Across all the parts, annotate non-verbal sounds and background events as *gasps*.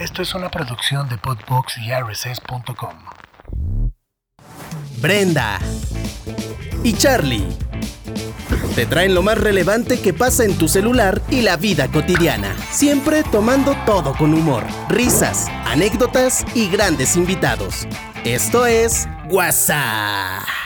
Esto es una producción de Podbox y RSS.com. Brenda y Charlie te traen lo más relevante que pasa en tu celular y la vida cotidiana, siempre tomando todo con humor, risas, anécdotas y grandes invitados. Esto es WhatsApp.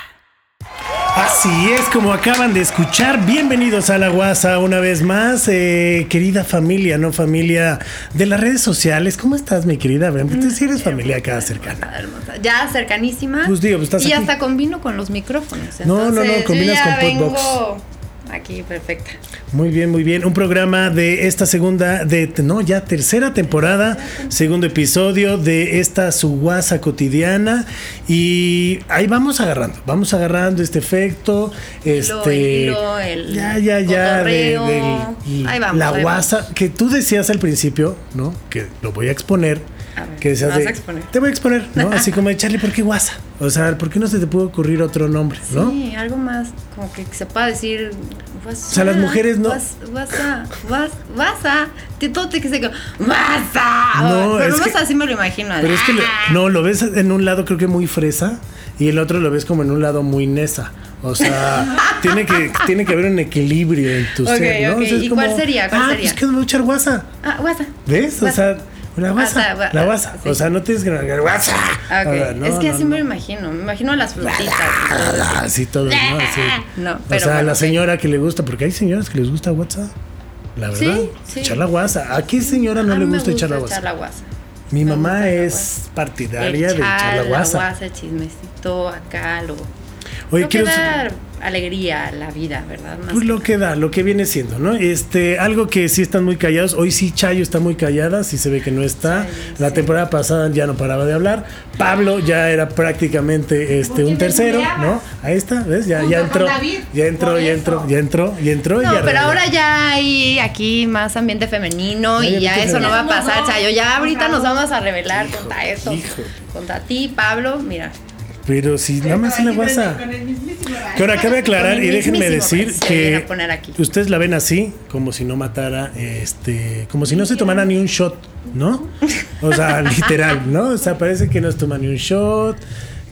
Así es, como acaban de escuchar, bienvenidos a la Guasa una vez más, eh, querida familia, no familia de las redes sociales. ¿Cómo estás, mi querida? Tú sí eres familia acá cercana. Hermosa. Ya cercanísima. Pues digo, pues estás y aquí. hasta combino con los micrófonos. No, no, no, entonces combinas yo ya con Podbox. Aquí, perfecta. Muy bien, muy bien. Un programa de esta segunda, de no, ya tercera temporada, segundo episodio de esta su guasa cotidiana. Y ahí vamos agarrando, vamos agarrando este efecto. Este. hilo, el ya, ya, ya. de- del- Ahí vamos, la guasa, que tú decías al principio, ¿no? Que lo voy a exponer. A ver, que decías me vas de- a exponer. Te voy a exponer, ¿no? Así *laughs* como de Charlie, ¿por qué guasa? O sea, ¿por qué no se te pudo ocurrir otro nombre, no? Sí, algo más como que se pueda decir. O sea, las mujeres no- Wasa, wasa. Te- Todo te que se wasa. No, Pero es que- así me lo imagino. Pero es que lo- no, lo ves en un lado creo que muy fresa y el otro lo ves como en un lado muy nesa. O sea, *laughs* tiene que tiene que haber un equilibrio en tu ser, ¿no? ok. O sea, es ¿Y cuál sería? ¿Cuál ah, sería? pues que me voy a echar guasa. Ah, wasa. ¿Ves? O Guasa. sea, la guasa, Guasa, gua- la guasa. sí. O sea, no tienes que guasa. Ah, no, es que no, así no. me imagino. Me imagino las frutitas. Así todo, ¿no? *laughs* Así. No, o sea, bueno, la señora que le gusta, porque hay señoras que les gusta WhatsApp. La verdad, sí. echar la guasa. ¿A qué señora no A le me gusta echar la echar guasa? la guasa. Mi me mamá gusta la es partidaria de echar la guasa. el chismecito acá, lo, Oye, quiero da alegría a la vida, ¿verdad? Más Pues lo que da, lo que viene siendo, ¿no? Este, algo que sí están muy callados. Hoy sí Chayo está muy callada, sí se ve que no está. Chayo, la sí. temporada pasada ya no paraba de hablar. Pablo ya era prácticamente este un tercero, ¿no? Ahí está, ¿ves? Ya, ya entró. Ya entró, ya entró, ya entró, ya entró. No, ya pero ahora ya hay aquí más ambiente femenino y ya eso no va a pasar, Chayo. Ya ahorita nos vamos a revelar contra eso. hijo. Contra ti, Pablo, mira. Pero si nada más la guasa. Que ahora cabe aclarar y déjenme decir que ustedes la ven así, como si no matara, este, como si no se tomara ni un shot, ¿no? O sea, *laughs* literal, ¿no? O sea, parece que no se toma ni un shot,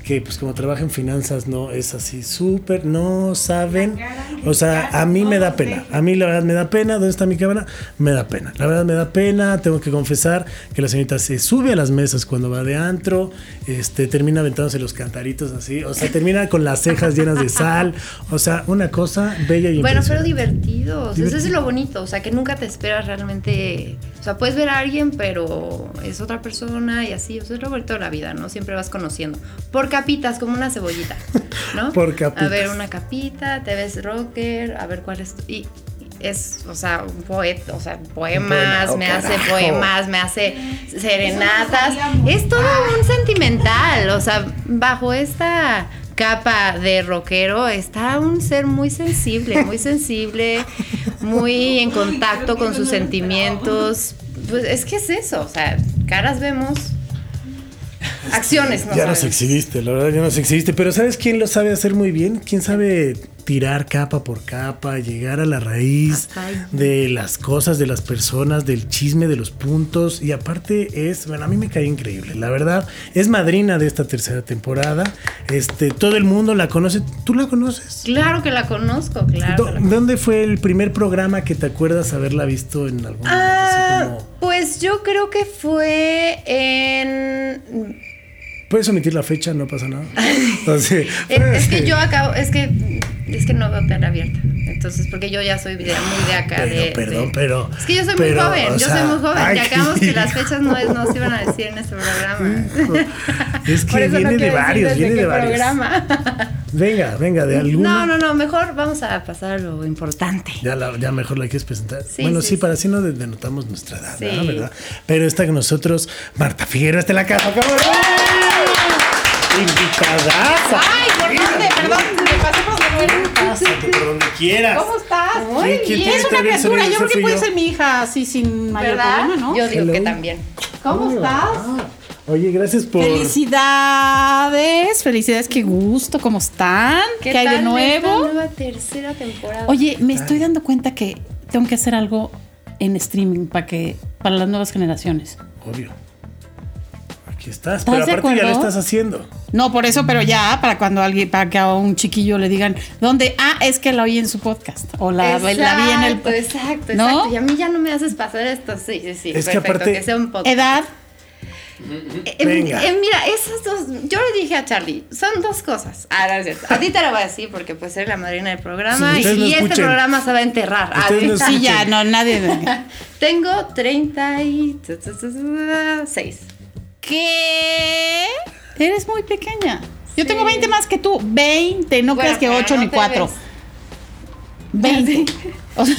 que pues como trabaja en finanzas no es así súper, no saben. O sea, a mí me da pena, a mí la verdad me da pena, ¿dónde está mi cámara? Me da pena, la verdad me da pena, tengo que confesar que la señorita se sube a las mesas cuando va de antro, este, termina aventándose los cantaritos así, o sea, termina con las cejas llenas de sal, o sea, una cosa bella y Bueno, pero impresionante. divertidos. Eso es Divertido. lo bonito. O sea, que nunca te esperas realmente. O sea, puedes ver a alguien, pero es otra persona y así. O sea, es lo bonito de la vida, ¿no? Siempre vas conociendo. Por capitas, como una cebollita, ¿no? *laughs* Por capitas. A ver, una capita, te ves rocker, a ver cuál es. tu- Y es, o sea, un poeta, o sea, poemas, poema, oh, me hace poemas, me hace serenatas. Es todo un sentimental. O sea, bajo esta capa de rockero está un ser muy sensible, muy sensible, muy *laughs* en contacto con sus sentimientos. Pues es que es eso, o sea, caras vemos, acciones no ya nos exhibiste, la verdad ya nos exhibiste, pero ¿sabes quién lo sabe hacer muy bien? ¿Quién sabe tirar capa por capa, llegar a la raíz de las cosas, de las personas, del chisme, de los puntos? Y aparte es, bueno, a mí me cae increíble, la verdad, es madrina de esta tercera temporada, este, todo el mundo la conoce, ¿tú la conoces? Claro que la conozco, claro. Do- que la conozco. ¿Dónde fue el primer programa que te acuerdas haberla visto en algún momento? Así Ah, como- pues yo creo que fue en Puedes omitir la fecha, no pasa nada. *laughs* Así, Es, es que yo acabo, es que es que no veo tele abierta. Entonces, porque yo ya soy de, muy de acá. Pero, de, perdón, de- pero- Es que yo soy pero, muy joven, yo sea, soy muy joven. ay, ya acabamos que las fechas no, es- no se iban a decir en este programa. Es que Por eso no viene de varios, viene de varios. programa. Venga, venga, de alguno. No, no, no, mejor vamos a pasar a lo importante. Ya, la- ya mejor la quieres presentar. Sí, bueno, sí, para así no de- denotamos nuestra edad, Sí. ¿verdad? Pero está con nosotros Marta Figueroa, está en la casa. ¿cómo no? Invitadaza. Ay, ¿por dónde? Perdón, me pasé por donde Pásate por donde quieras. ¿Cómo estás? Muy ¿Quién- quién bien. Es una criatura, yo creo que puede ser mi hija así sin mayor ¿Verdad? problema, ¿no? Yo digo Hello. que también. ¿Cómo estás? Oye, gracias por. Felicidades, felicidades, qué gusto, ¿cómo están? ¿Qué, hay de nuevo? nueva tercera temporada. Oye, me estoy dando cuenta que tengo que hacer algo en streaming para que para las nuevas generaciones. Obvio. Aquí estás. ¿Estás Pero aparte ya lo estás haciendo. No, por eso, pero ya, para cuando alguien, para que a un chiquillo le digan, ¿dónde? Ah, es que la oí en su podcast. O la, la vi en el. Exacto, exacto, ¿No? exacto. Y a mí ya no me haces pasar esto. Sí, sí, sí. Es que perfecto, aparte- que sea un podcast. Edad. Eh, Venga. eh, mira, esas dos, yo le dije a Charlie, son dos cosas. Ah, no es cierto. A ti te lo voy a decir porque pues eres la madrina del programa Sí, y, no este programa se va a enterrar. Ah, no ¿sí? Sí, ya, no, nadie. *laughs* Tengo 36. ¿Qué? Eres muy pequeña. Yo tengo 20 más que tú. 20, no Bueno, creas que pero 8 no ni te 4. ves. 20. *laughs* O sea,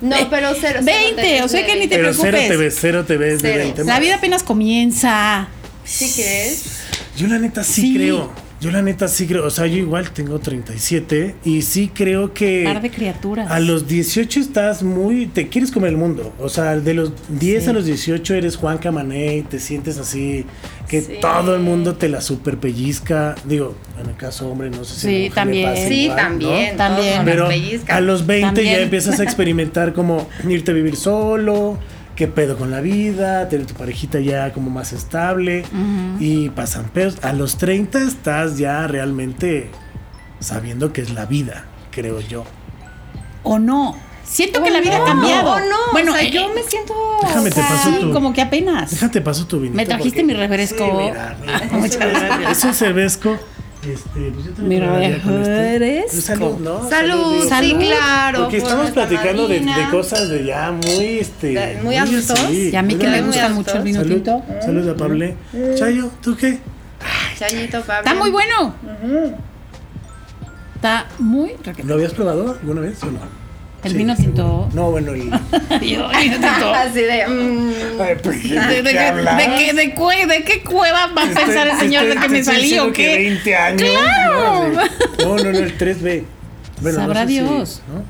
No, pero cero. cero 20, te o sea ves que de ni te Pero cero preocupes. te ves, cero te ves de Cero. 20 la más. vida apenas comienza. ¿Sí crees? Yo la neta sí, Sí. creo. Yo la neta sí creo. O sea, yo igual tengo 37 y sí creo que... Par de criaturas. A los 18 estás muy. Te quieres comer el mundo. O sea, de los 10 a los 18 eres Juan Camané y te sientes así. Que Sí. todo el mundo te la super pellizca. Digo, en el caso hombre, no sé si. Sí, también. pasa Sí, igual, ¿no? también. También. todos nos Pero a los 20 También. ya empiezas a experimentar como irte a vivir solo, qué pedo con la vida, tener tu parejita ya como más estable y pasan pedos. A los 30 estás ya realmente sabiendo que es la vida, creo yo. O no. Siento que la vida no, ha cambiado. oh, no, Bueno, o sea, eh, yo me siento. Déjame o te sea, tu- como que apenas. Déjate paso tu vinito. Me trajiste porque- mi refresco. Sí, mira, mira, *laughs* Muchas gracias. Es un cervezco. Este, pues yo te lo Mi probaría con este. refresco. Salud, ¿no? Salud, sí, claro. Porque por estamos platicando de, cosas de ya muy, este, muy adultos. así, Y a mí que me gusta alto. mucho el vino Salud, tinto. salud a Pablo. Chayo, ¿tú qué? Chayito, Pablo. Está muy bueno. Está muy rico. ¿Lo habías probado alguna vez o no? El Sí, vino tinto. No, bueno, el. *laughs* Yo, vino tinto. Así de. Ay, pues, ¿de, ¿De, de qué de cue- de cueva va a Estoy- pensar el señor de que me salí o que qué? 20 años. ¡Claro! No, no, no, el 3B. Bueno, Sabrá no sé si- Dios. ¿no?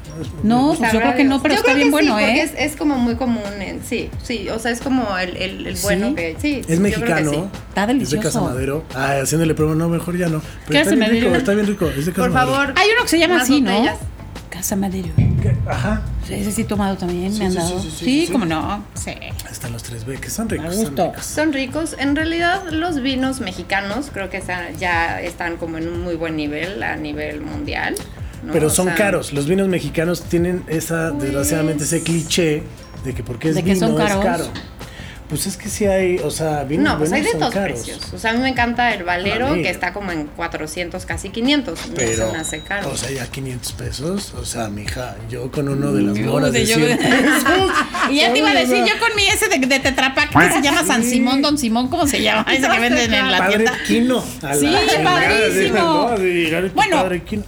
No, pues yo sabrá creo que no, pero Yo está creo bien que bueno, sí, ¿eh? es, es como muy común en. Sí, sí. O sea, es como el, el, el bueno Sí. que. Sí. Es mexicano. creo que sí. Está Es de delicioso. Casa Madero. Ah, haciéndole prueba, no, mejor ya no. ¿Qué Pero está bien rico, está bien rico. Es de Casa Por favor. Hay uno que se llama así, ¿no? Casa Madero. ¿Qué? Ajá. Ese sí he tomado también, Sí, me han sí, dado. sí, Sí, sí, sí, sí. como no. Sí. Están los 3B, que son ricos. Son ricos. Son ricos. En realidad, los vinos mexicanos creo que están, ya están como en un muy buen nivel a nivel mundial. ¿no? Pero O son sea, caros. Los vinos mexicanos tienen esa, desgraciadamente, ese cliché de que porque es ¿De que vino son es caro. Pues es que sí hay, o sea, vinos No, pues hay de todos caros. precios. O sea, a mí me encanta el Valero, que está como en 400, casi 500. No Pero, se me hace caro. o sea, ya 500 pesos. O sea, mija, yo con uno de las moras de- de yo- 100 *laughs* Y ya te iba a decir, yo con mi ese de, de Tetrapac que se llama San Simón, Don Simón, ¿cómo se llama? Ese que venden en la Padre tienda. Quino. a la Sí, chingada, padrísimo. ¿no? Bueno, Padre Quino.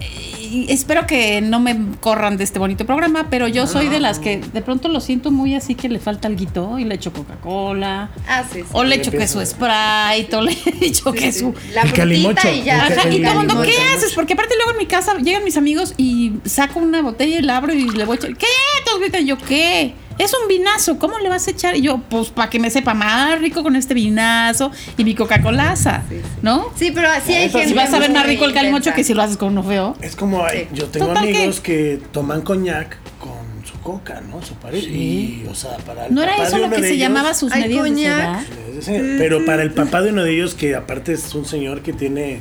Y espero que no me corran de este bonito programa, pero yo soy de las que de pronto lo siento muy así que le falta algo y le echo Coca-Cola. ah, sí, sí. O le echo que su. Sprite, o le *laughs* echo que su... La El frutita calimocho, y ya. el Ajá, y todo el mundo, calimocho. ¿qué haces? Porque aparte luego en mi casa llegan mis amigos y saco una botella y la abro y le voy a echar. ¿Qué? Todos gritan, yo, ¿qué? Es un vinazo, ¿cómo le vas a echar? Y yo, pues para que me sepa más rico con este vinazo y mi Coca-Colaza, ¿no? Sí, pero así hay gente. Si vas a ver más rico el calimocho que si lo haces con uno feo. Es como, Sí. yo tengo Total amigos que toman coñac con su coca, ¿no? Su pareja. Y, o sea, para el ¿No era papá eso de lo uno que de se ellos- llamaba sus medidas de coñac. edad? Sí, Pero para el papá de uno de ellos, que aparte es un señor que tiene.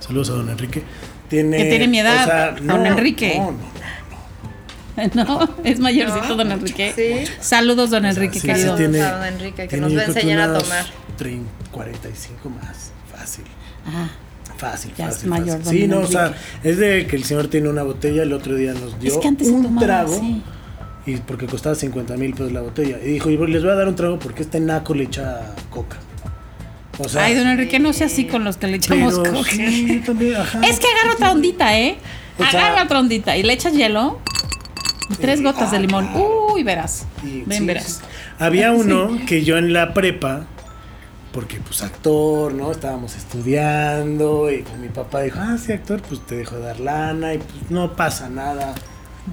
Saludos a don Enrique. Tiene, Que tiene mi edad, o sea, don no, Enrique. No, no, *laughs* No, es mayorcito No, don Enrique. sí. Saludos, don Enrique, sí, querido. sí tiene- a don Enrique, que tiene nos va a enseñar a tomar. 30, 45 más. Fácil. Ah, Fácil, Ya es fácil. mayor, fácil. don Sí, no, o sea, Enrique. es de que el señor tiene una botella, el otro día nos dio es que antes un tomaba trago. así. Y porque costaba 50 mil pesos la botella. Y dijo, y les voy a dar un trago porque este naco le echa coca. O sea, Ay, don Enrique, no sea así con los que le echamos coca. sí, también, ajá. Es que agarra otra ondita, ¿eh? O sea- agarra otra ondita y le echas hielo tres gotas de ah, limón. claro. Uy, verás. Ven, sí, verás. sí. Había uno que yo en la prepa, porque pues actor, ¿no? Estábamos estudiando y pues, mi papá dijo, ah, sí, actor, pues te dejo de dar lana y pues no pasa nada.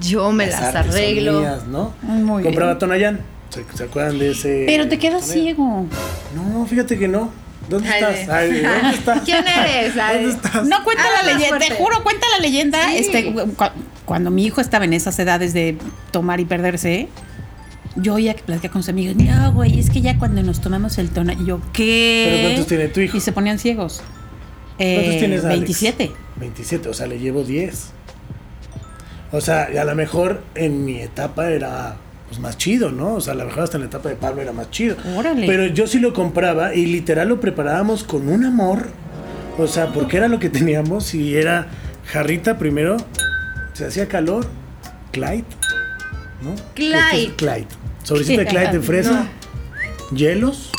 Yo me las arreglo. ¿no? Muy bien. Compraba Tonayán. ¿Se, se acuerdan de ese? Pero te quedas Tonayán? ciego. No, fíjate que no. ¿Dónde Ay, estás? Ay, ¿dónde estás? ¿Quién eres? Ay. ¿Dónde estás? No cuenta Ah, la leyenda, te juro, cuenta la leyenda. Sí. Este, cu- cuando mi hijo estaba en esas edades de tomar y perderse, yo oía que platicaba con sus amigos, no, güey, es que ya cuando nos tomamos el tono, y yo, ¿qué? ¿Pero cuántos tiene tu hijo? Y se ponían ciegos. ¿Cuántos Eh, tienes, Alex? 27. 27, o sea, le llevo 10. O sea, a lo mejor en mi etapa era pues, más chido, ¿no? O sea, a lo mejor hasta en la etapa de Pablo era más chido. Órale. Pero yo sí lo compraba y literal lo preparábamos con un amor. O sea, porque era lo que teníamos y era jarrita primero, se hacía calor, Clyde, ¿no? Clyde. Este es Clyde. Sobrecito de Clyde de *laughs* fresa, hielos,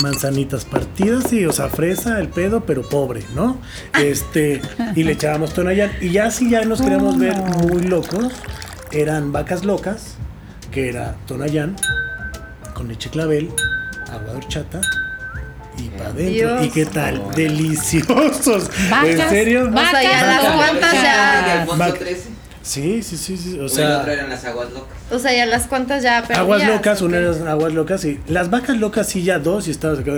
manzanitas partidas y, o sea, fresa, el pedo, pero pobre, ¿no? Este, y le echábamos Tonayán. Y ya si ya nos queríamos ver *laughs* muy locos, eran vacas locas, que era Tonayán, con leche clavel, agua de horchata y para adentro. ¿Y qué tal? Deliciosos. ¿En Vacas, serio? O sea, ya Vacas, las vacas. cuantas ¿En ya. Vac- 13? Sí, sí, sí, sí. O sea, eran las aguas locas. O sea, ya las cuantas ya perdías. aguas locas, ¿o una eran aguas locas y las vacas locas sí ya dos y estabas acá.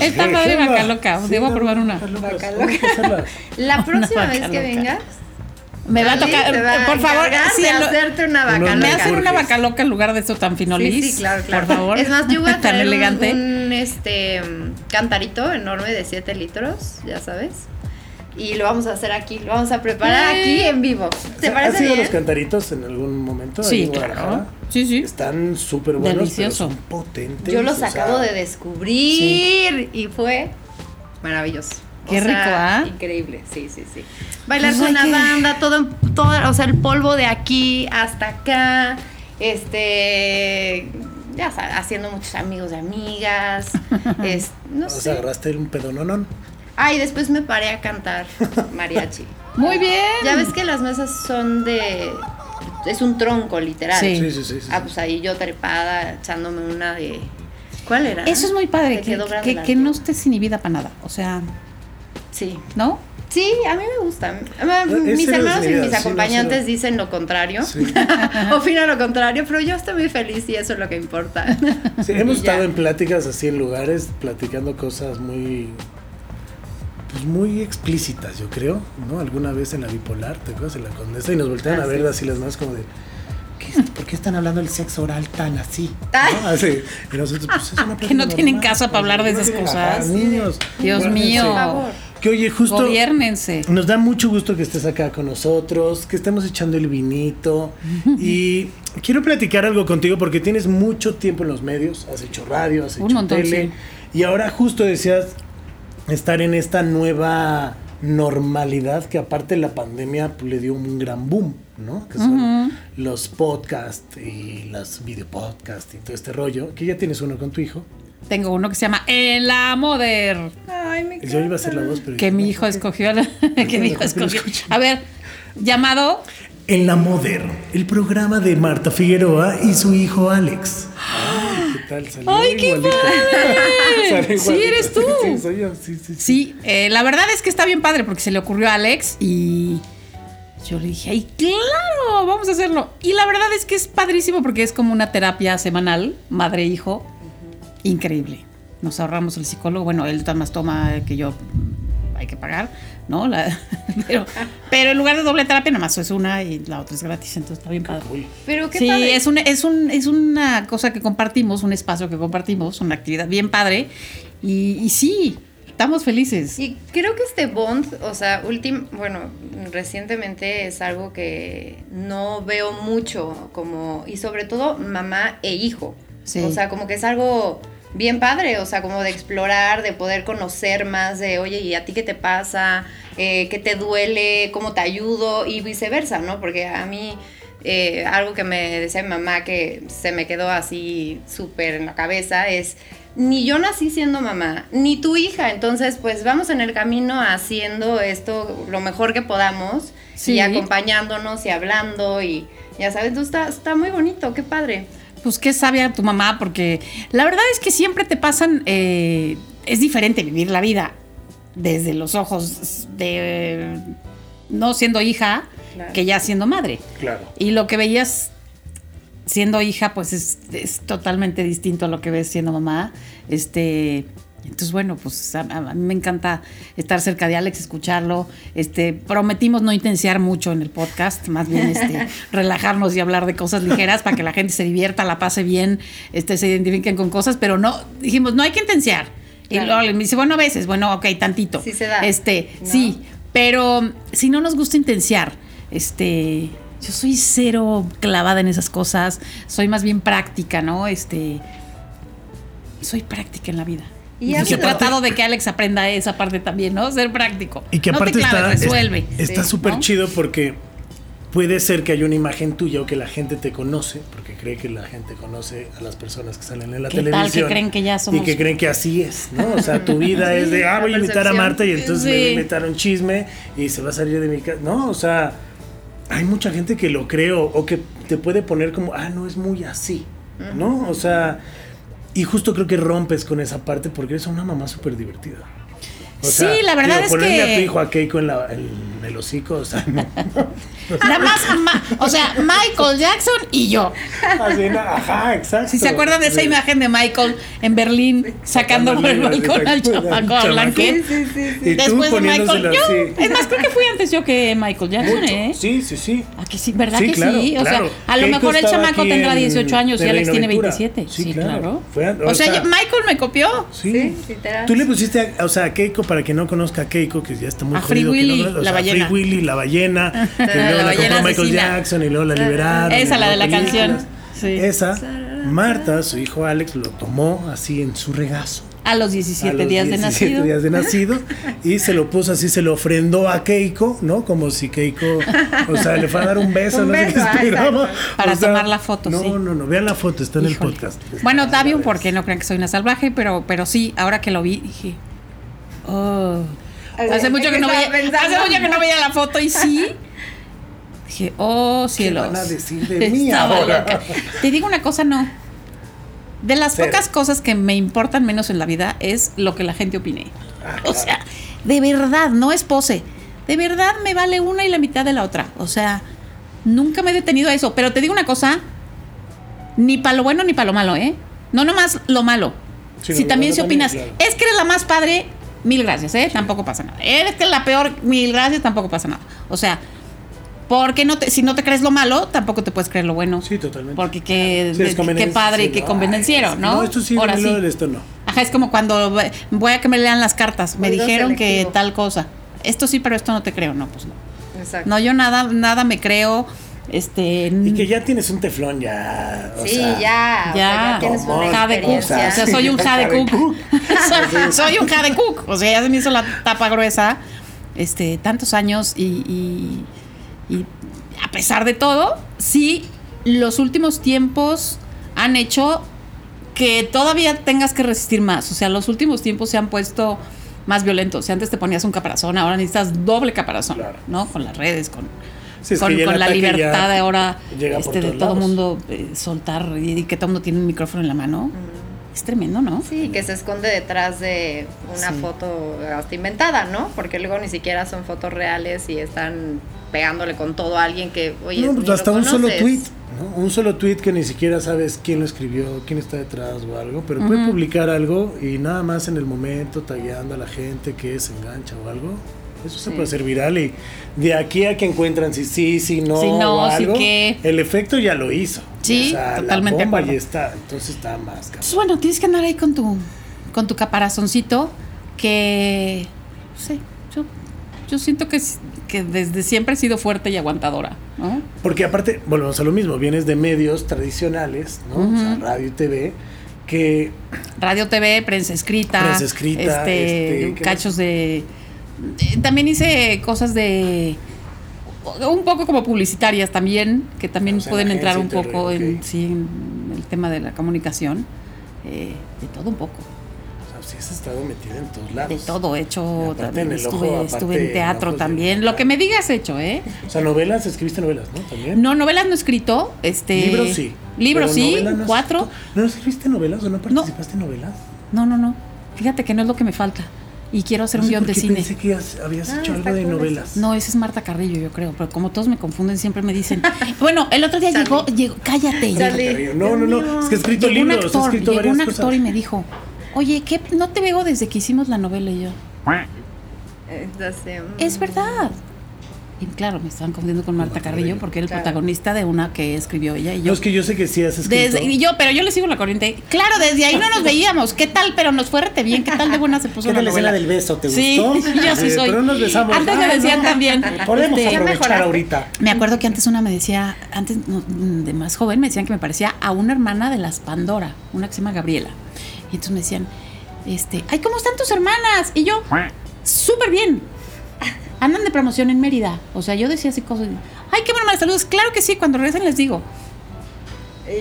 Está padre vaca loca, debo probar una. Vaca Vamos a hacerla. La *laughs* próxima vez que loca. vengas, Me va a tocar, va a por favor, encargar sí, de lo- hacerte una vaca me loca. hacen una vaca loca en lugar de eso tan finolis. Sí, sí, claro, claro. Por favor. Es más, yo voy a *laughs* tan traer un, elegante. un, este mm, cantarito enorme de 7 litros, ya sabes. Y lo vamos a hacer aquí, lo vamos a preparar Eh. aquí en vivo. ¿Te ¿Has parece ido a bien? los cantaritos en algún momento? Sí, claro. Sí, sí. Están súper buenos, Delicioso. pero son potentes. Yo los o sea, acabo de descubrir y fue maravilloso. Qué rico, ¿ah? Increíble, sí, sí, sí. Bailar Pues con la que- banda, todo, todo, o sea, el polvo de aquí hasta acá, este, ya sabes, haciendo muchos amigos y amigas, *laughs* es, no O sea, sé. agarraste un pedononón. Ah, y después me paré a cantar mariachi. *laughs* Muy bien. Ya ves que las mesas son de, es un tronco literal. Sí. Sí, sí, sí. sí, Ah, pues ahí yo trepada, echándome una de, ¿cuál era? Eso es muy padre, que, que, que no estés inhibida para nada. O sea, Sí. ¿no? Sí, a mí me gusta. Ah, Es Mis hermanos y mis sí, no, acompañantes dicen lo contrario. Sí. *laughs* Opinan lo contrario, pero yo estoy muy feliz y eso es lo que importa. Sí, *laughs* hemos Y ya. estado en pláticas así en lugares, platicando cosas muy. Pues muy explícitas, yo creo, ¿no? Alguna vez en la bipolar, ¿te acuerdas? En la condesa, y nos voltean Ah, a ver sí. así las más como de. ¿qué ¿Por qué están hablando del sexo oral tan así? *laughs* ¿No? Así. Y nosotros, pues, es una Que no tienen normal, casa para hablar de esas cosas. Ajá, niños. Dios mío. Por favor. Que oye, justo. Gobiernense. Nos da mucho gusto que estés acá con nosotros, que estemos echando el vinito. *laughs* y quiero platicar algo contigo porque tienes mucho tiempo en los medios, has hecho radio, has Un hecho montón, tele. Y ahora justo decías estar en esta nueva normalidad que aparte la pandemia pues, le dio un gran boom, ¿no? Que son los podcasts y los videopodcasts y todo este rollo, que ya tienes uno con tu hijo. Tengo uno que se llama El Amoder. Ay, me Yo iba a hacer la voz, pero... Que mi hijo escogió. la- *laughs* que mi hijo escogió. A ver, llamado. En la Moder, el programa de Marta Figueroa y su hijo Alex. Ay, ¿Qué tal? Salió ¡Ay, qué igualito. *laughs* Salió Sí, eres tú. Sí, soy yo. Sí, sí, sí. Sí, eh, la verdad es que está bien padre porque se le ocurrió a Alex y yo le dije, ¡ay, claro! Vamos a hacerlo. Y la verdad es que es padrísimo porque es como una terapia semanal, madre-hijo, increíble. Nos ahorramos el psicólogo, bueno, él más toma que yo hay que pagar, ¿no? La- *laughs* pero, pero en lugar de doble terapia, nada más es una y la otra es gratis, entonces está bien padre. Pero qué sí, padre. es, un, es, un, es una cosa que compartimos, un espacio que compartimos, una actividad bien padre. Y, y sí, estamos felices. Y creo que este bond, o sea, últim, bueno, recientemente es algo que no veo mucho, como, y sobre todo mamá e hijo. Sí. O sea, como que es algo bien padre, o sea, como de explorar, de poder conocer más de, oye, ¿y a ti qué te pasa? Eh, ¿Qué te duele? ¿Cómo te ayudo? Y viceversa, ¿no? Porque a mí, eh, algo que me decía mi mamá que se me quedó así súper en la cabeza es, ni yo nací siendo mamá, ni tu hija, entonces pues vamos en el camino haciendo esto lo mejor que podamos Sí. y acompañándonos y hablando y ya sabes, entonces está, está muy bonito, qué padre. Pues qué sabia tu mamá, porque la verdad es que siempre te pasan, eh, es diferente vivir la vida desde los ojos de no siendo hija Claro. que ya siendo madre. claro. Y lo que veías siendo hija, pues es, es totalmente distinto a lo que ves siendo mamá. Este, Entonces, bueno, pues a, a mí me encanta estar cerca de Alex, escucharlo. Este, prometimos no intensiar mucho en el podcast, más bien este, *laughs* relajarnos y hablar de cosas ligeras para que la gente se divierta, la pase bien, este, se identifiquen con cosas, pero no, dijimos, no hay que intensiar. Y luego me dice, bueno, a veces, bueno, ok, tantito. Sí se da, Este, ¿no? sí, pero si no nos gusta intensiar, este, yo soy cero clavada en esas cosas, soy más bien práctica, ¿no? Este, soy práctica en la vida. Y aparte- he tratado de que Alex aprenda esa parte también, ¿no? Ser práctico. Y que no aparte te claves, está, resuelve. es- está súper ¿no? chido porque puede ser que haya una imagen tuya o que la gente te conoce, porque cree que la gente conoce a las personas que salen en la ¿Qué tal televisión. que creen que ya somos- Y que creen que así es, ¿no? O sea, tu vida *laughs* es de, ah, voy a invitar a. Marta y entonces me voy a invitar a un chisme y se va a salir de mi casa. No, o sea, hay mucha gente que lo cree o, o que te puede poner como, ah, no es muy así, ¿no? O sea, y justo creo que rompes con esa parte porque eres una mamá súper divertida. O Sí, la verdad es ponerle que- a tu hijo a Keiko en, la, en el hocico, o sea, no. *laughs* Nada más, ma- o sea, Michael Jackson y yo. Así, ajá, exacto. Si se acuerdan de esa Sí. imagen de Michael en Berlín sacando por el balcón al chamaco Blanquet? Sí, sí, sí. Después de Michael, yo, así. es más, creo que fui antes yo que Michael Jackson, Mucho. ¿eh? Sí, sí, sí. ¿A que sí? ¿Verdad Sí, que claro, sí? O claro. sea, a lo mejor el chamaco tendrá en- 18 años y Alex tiene Reinoventura. 27. Sí, Sí, claro. o, sea, yo- Michael me copió. Sí. Tú le pusiste, a- o sea, a Keiko, para que no conozca a Keiko, que ya está muy A Free jodido, Willy, la ballena. Free Willy, la ballena, La compró Michael asesina. Jackson y luego la liberaron. Esa, la de la canción. Sí. Esa, Marta, su hijo Alex, lo tomó así en su regazo. A los a 17 los días de 17 nacido. días de nacido *laughs* y se lo puso así, se lo ofrendó a Keiko, ¿no? Como si Keiko, o sea, le fue a dar un beso, *laughs* Un no sé beso, qué ah, esperaba. Para O sea, tomar la foto, no, sí. No, no, vean la foto, está en el podcast. Bueno, Davion, porque no crean que soy una salvaje, pero, pero sí, ahora que lo vi, dije. Oh. Hace mucho que no veía, hace mucho que no veía la foto y sí. Dije, oh cielos. van a decir de *laughs* mí ahora? Te digo una cosa, no. De las Cero. pocas cosas que me importan menos en la vida es lo que la gente opine. Ah, O sea, de verdad, no es pose. De verdad me vale una y la mitad de la otra. O sea, nunca me he detenido a eso. Pero te digo una cosa, ni para lo bueno ni para lo malo, ¿eh? No nomás lo malo. Sí, si lo también si opinas, claro. es que eres la más padre, mil gracias, ¿eh? Tampoco pasa nada. Eres que la peor, mil gracias, tampoco pasa nada. O sea, porque no te, si no te crees lo malo, tampoco te puedes creer lo bueno. Sí, totalmente. Porque qué, Sí, qué padre, sí, qué ay, ¿no? No, esto sí, Ahora sí. esto no. Ajá, es como cuando voy a que me lean las cartas. Me dijeron que tal cosa. Esto sí, pero esto no te creo. No, pues no. Exacto. No, yo nada, nada me creo. Este. Y que ya tienes un teflón, ya. o sí, sea, ya. o sea, Ya, ya tienes una Jade Cook. O experiencia. sea, soy un Jade Cook. *laughs* Soy, soy un Jade Cook. O sea, ya se me hizo la tapa gruesa. Este, tantos años y, y, y a pesar de todo, sí, los últimos tiempos han hecho que todavía tengas que resistir más. O sea, los últimos tiempos se han puesto más violentos. Si antes te ponías un caparazón, ahora necesitas doble caparazón, Claro. ¿no? Con las redes, con, Sí, con, el la libertad de ahora este, de todo lados. mundo eh, soltar y, y que todo mundo tiene un micrófono en la mano. Es tremendo, ¿no? Sí, que se esconde detrás de una Sí. foto hasta inventada, ¿no? Porque luego ni siquiera son fotos reales y están pegándole con todo a alguien que, oye, no, ni pues lo hasta un solo tweet, ¿no? Un solo tweet que ni siquiera sabes quién lo escribió, quién está detrás o algo, pero puede publicar algo y nada más en el momento tagueando a la gente que se engancha o algo. Eso se Sí. puede hacer viral y de aquí a que encuentran si sí, si no, Si no, o si algo, qué. el efecto ya lo hizo. Sí, totalmente de La bomba acuerdo. ya está, entonces está más cabrón. Pues bueno, tienes que andar ahí con tu, con tu caparazoncito que, no sé, yo, yo siento que, que desde siempre he sido fuerte y aguantadora, ¿no? Porque aparte, volvemos a lo mismo, vienes de medios tradicionales, ¿no? O sea, radio y TV, que Radio, TV, prensa escrita. Prensa escrita, este, este, ¿qué cachos de... eh, También hice cosas de... Un poco como publicitarias también, que también O sea, en pueden entrar un poco en, sí, en el tema de la comunicación. eh, de todo un poco. o sea, sí has estado metida en todos lados. De todo, he hecho, también estuve, ojo, estuve en en teatro de- también. Lo que me digas he hecho, ¿eh? O sea, novelas, escribiste novelas, ¿no? También. No, novelas no he escrito. Este, Libros sí. Libros sí, no cuatro. ¿No escribiste novelas o no participaste en novelas? No, no, no. Fíjate que no es lo que me falta. Y quiero hacer No un guion de qué cine. Pensé que has- habías Ah, hecho algo de novelas. No, esa es Marta Carrillo, yo creo. Pero como todos me confunden, siempre me dicen. *laughs* Bueno, el otro día llegó, llegó, cállate. Charlie. No, no, no. Es que he escrito Llegó un libros, he actor, escrito llegó un actor cosas. y me dijo, oye, ¿qué? No te veo desde que hicimos la novela y yo. Mm, Es verdad. Y claro, me estaban confundiendo con Marta Carrillo porque era el Claro. protagonista de una que escribió ella y No, yo. es que yo sé que sí has escrito. Desde, y yo, pero yo le sigo la corriente. Claro, desde ahí no nos veíamos. ¿Qué tal? Pero nos fue rete bien. ¿Qué tal de buena se puso ¿Qué la tal la escena del beso? ¿Te sí, gustó? *laughs* yo sí Eh, soy. Pero nos besamos. Antes me Ah, decían no. también. Podemos este, aprovechar ahorita. me acuerdo que antes una me decía, antes no, de más joven, me decían que me parecía a una hermana de las Pandora, una que se llama Gabriela. Y entonces me decían, este, ay, ¿cómo están tus hermanas? Y yo, súper bien. Andan de promoción en Mérida. O sea, yo decía así cosas. Ay, qué buenas saludos. Claro que sí, cuando regresen les digo.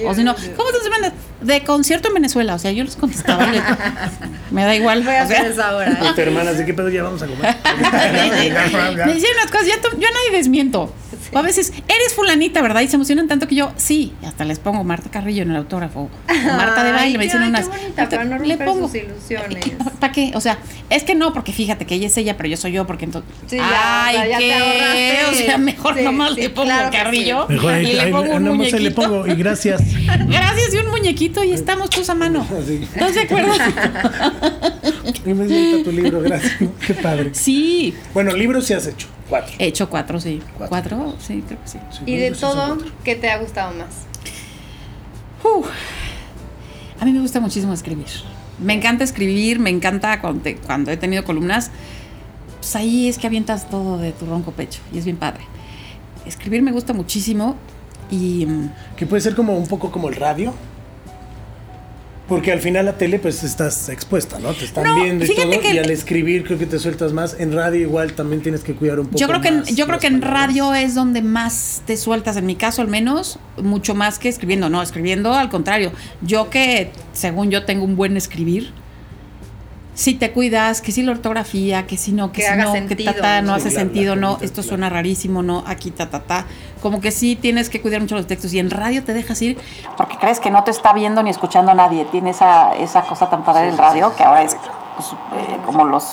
O si no, ¿cómo están tus hermanas? De concierto en Venezuela. O sea, yo les contestaba. les- *laughs* me da igual. Voy a hacer. ¿eh? Tus hermanas, ¿de qué pedo ya vamos a comer? *laughs* *laughs* me decían unas cosas, yo, to- yo a nadie desmiento. O a veces, eres fulanita, ¿verdad? Y se emocionan tanto que yo, sí, y hasta les pongo Marta Carrillo en el autógrafo. o Marta de Ay, baile, me dicen ay, qué unas. bonita, para no le pongo. sus ilusiones. *laughs* ¿Para qué? O sea, es que no, porque fíjate que ella es ella, pero yo soy yo, porque entonces. Sí, ya, ay, o sea, ya te qué. ahorraste. O sea, mejor Sí, nomás sí, le pongo claro Carrillo. Mejor ahí, y le ahí, pongo un nada más ahí le muñequito. pongo y gracias. *laughs* Gracias, y un muñequito, y estamos todos a mano. *laughs* Así. ¿Estás de acuerdo? Y me tu libro, gracias. Qué padre. sí. Bueno, libros sí has hecho. Cuatro. He hecho cuatro, sí. Cuatro. ¿Cuatro? Sí, creo que sí. Sí, Y de todo. ¿qué te ha gustado más? Uf. A mí me gusta muchísimo escribir. Me encanta escribir, me encanta cuando, te- cuando he tenido columnas. Pues ahí es que avientas todo de tu ronco pecho y es bien padre. Escribir me gusta muchísimo y mm, Que puede ser como un poco como el radio. Porque al final la tele pues estás expuesta, ¿no? Te están No, viendo y todo. que Y al escribir creo que te sueltas más. En radio igual también tienes que cuidar un poco yo creo que en, más yo creo que en radio es donde más te sueltas, en mi caso al menos, mucho más que escribiendo. No, escribiendo al contrario. Yo que según yo tengo un buen escribir, si te cuidas, que si la ortografía, que si no, que, Que si haga no, sentido, que ta, ta, no ¿no? hace Sí, sentido, no, comita, esto claro. suena rarísimo, no, aquí ta, ta, ta. Como que sí tienes que cuidar mucho los textos y en radio te dejas ir porque crees que no te está viendo ni escuchando nadie. Tiene esa, esa cosa tan padre del radio que ahora es pues, eh, como los...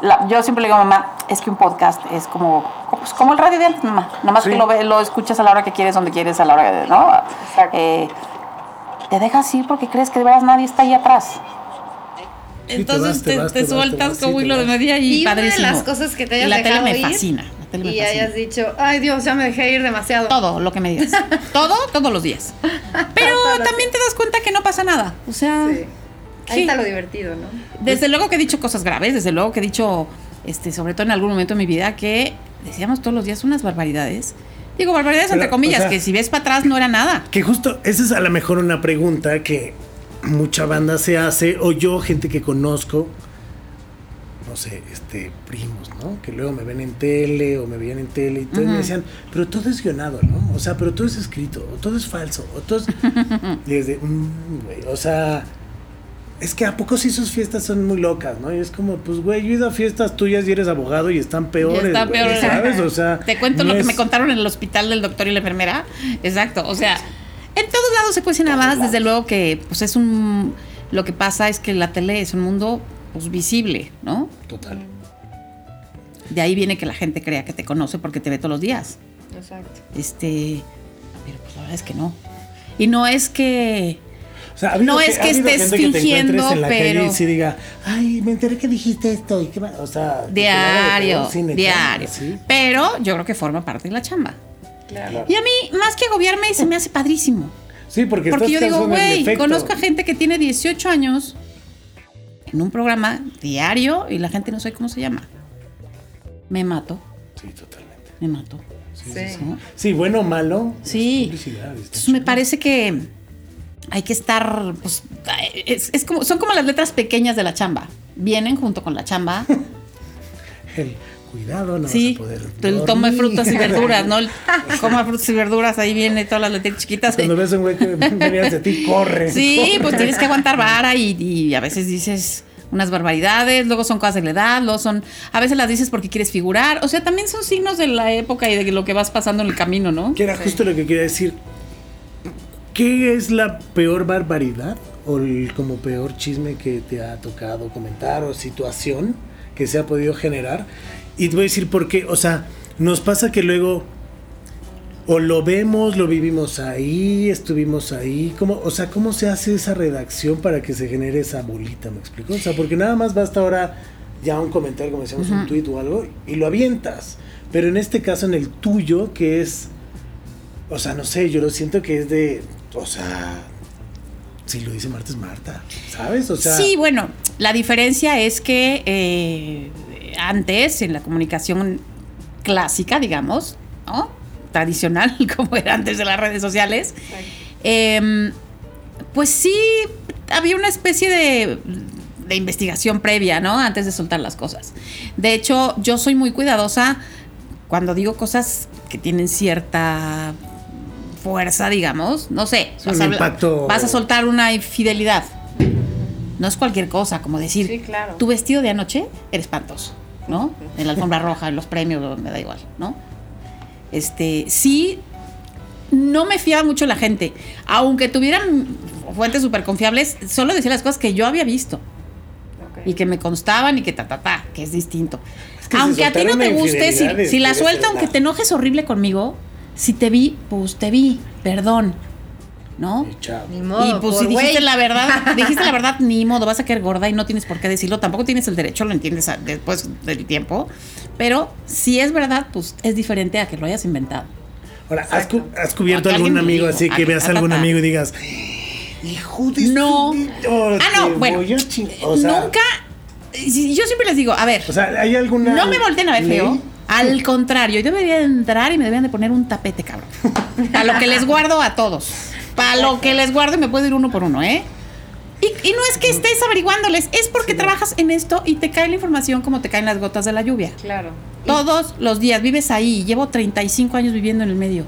la- yo siempre le digo a mamá, es que un podcast es como, pues, como el radio de antes, mamá. Nada más Sí. que lo, ve- lo escuchas a la hora que quieres, donde quieres, a la hora de... ¿no? Exacto. Eh, te dejas ir porque crees que de veras nadie está ahí atrás. Entonces te te, vas, te te vas, te sueltas como hilo de media y, Y una de las cosas que te hayas Y la tele me ir fascina. La tele me y fascina. hayas dicho, ay Dios, ya me dejé ir demasiado. Todo lo que me digas. *laughs* Todo, todos los días. Pero también te das cuenta que no pasa nada. O sea, Sí. Ahí Sí. está lo divertido, ¿no? desde luego que he dicho cosas graves, desde luego que he dicho, este, sobre todo en algún momento de mi vida, que decíamos todos los días unas barbaridades. Digo, barbaridades Pero, entre comillas, o sea- que si ves para atrás no era nada. Que justo, esa es a lo mejor una pregunta que mucha banda se hace, o yo, gente que conozco, no sé, este, primos, ¿no? Que luego me ven en tele o me veían en tele y todo, y me decían, pero todo es guionado, ¿no? O sea, pero todo es escrito, o todo es falso, o todo es... *laughs* desde, "Mm, güey, o sea... Es que a poco sí sus fiestas son muy locas, ¿no? Y es como, pues, güey, yo he ido a fiestas tuyas y eres abogado y están peores, Y está güey, peor. ¿sabes? O sea... *laughs* Te cuento no lo que me contaron en el hospital del doctor y la enfermera. Exacto. O sea, en todos lados se cuecen habas. Desde luego que, pues, es un. Lo que pasa es que la tele es un mundo, pues, visible, ¿no? Total. De ahí viene que la gente crea que te conoce porque te ve todos los días. Exacto. Este. Pero, pues, la verdad es que no. Y no es que. O sea, No es que estés gente que te fingiendo, encuentres en la calle pero- y sí diga, ay, me enteré que dijiste esto. Y qué va-". o sea, Diario, diario. ¿sí? Pero yo creo que forma parte de la chamba. Claro. Y a mí, más que agobiarme, se me hace padrísimo. Sí, porque, Porque yo digo, güey, conozco a gente que tiene 18 años en un programa diario y la gente no sabe cómo se llama. Me mato, Sí, totalmente. me mato. Sí. Sí, bueno o malo. Sí. Entonces me parece que hay que estar, pues, es, es como, son como las letras pequeñas de la chamba. Vienen junto con la chamba. *laughs* El cuidado, no sí, vas a poder. dormir. frutas y verduras, ¿no? *laughs* Coma frutas y verduras, ahí viene todas las letras chiquitas. Cuando ves a un güey que *laughs* venías de ti, corre. Sí, corre. pues tienes que aguantar vara y, y a veces dices unas barbaridades, luego son cosas de la edad, luego son, a veces las dices porque quieres figurar, o sea, también son signos de la época y de lo que vas pasando en el camino, ¿no? Que era justo lo que quería decir. ¿Qué es la peor barbaridad o el como peor chisme que te ha tocado comentar o situación que se ha podido generar? Y te voy a decir por qué. O sea, nos pasa que luego o lo vemos, lo vivimos ahí, estuvimos ahí, ¿cómo, o sea, ¿cómo se hace esa redacción para que se genere esa bolita, me explico? O sea, porque nada más basta ahora ya un comentario, como decíamos, un tweet o algo, y lo avientas. Pero en este caso, en el tuyo, que es, o sea, no sé, yo lo siento que es de, o sea, si lo dice Marta es Marta, ¿sabes? O sea, Sí, bueno, la diferencia es que eh, antes, en la comunicación clásica, digamos, ¿no? tradicional, *laughs* como era antes de las redes sociales, em, pues sí había una especie de, de investigación previa, ¿no? Antes de soltar las cosas. De hecho, yo soy muy cuidadosa cuando digo cosas que tienen cierta fuerza, digamos. No sé, Sí, un impacto- vas a soltar una infidelidad. No es cualquier cosa, como decir, Sí, claro. tu vestido de anoche era espantoso, ¿no? En la alfombra roja, en los premios, me da igual, ¿no? Este, sí, no me fiaba mucho la gente. Aunque tuvieran fuentes súper confiables, solo decía las cosas que yo había visto y que me constaban y que ta, ta, ta, que es distinto. que aunque a ti no te guste, si, la suelta, aunque te enojes horrible conmigo, si te vi, pues te vi, perdón, ¿no? Ni modo, Y pues si dijiste la verdad, *laughs* dijiste la verdad, ni modo, vas a caer gorda y no tienes por qué decirlo, tampoco tienes el derecho, lo entiendes a- después del tiempo, pero si es verdad, pues es diferente a que lo hayas inventado. Ahora, ¿has, cu- has cubierto A algún amigo así a que veas ta, algún ta. amigo y digas, hijo de su No. vida, Ah, no, bueno, a chin-". O sea, nunca, yo siempre les digo, a ver, O sea, ¿hay alguna. no me volteen a ver ley? feo, al contrario, yo debería de entrar y me deberían de poner un tapete, cabrón. *laughs* A lo que les guardo a todos. Para lo que les guardo y me puedo ir uno por uno, ¿eh? Y, y no es que estés averiguándoles, es porque trabajas en esto y te cae la información como te caen las gotas de la lluvia. Claro. Todos los días vives ahí, llevo 35 años viviendo en el medio.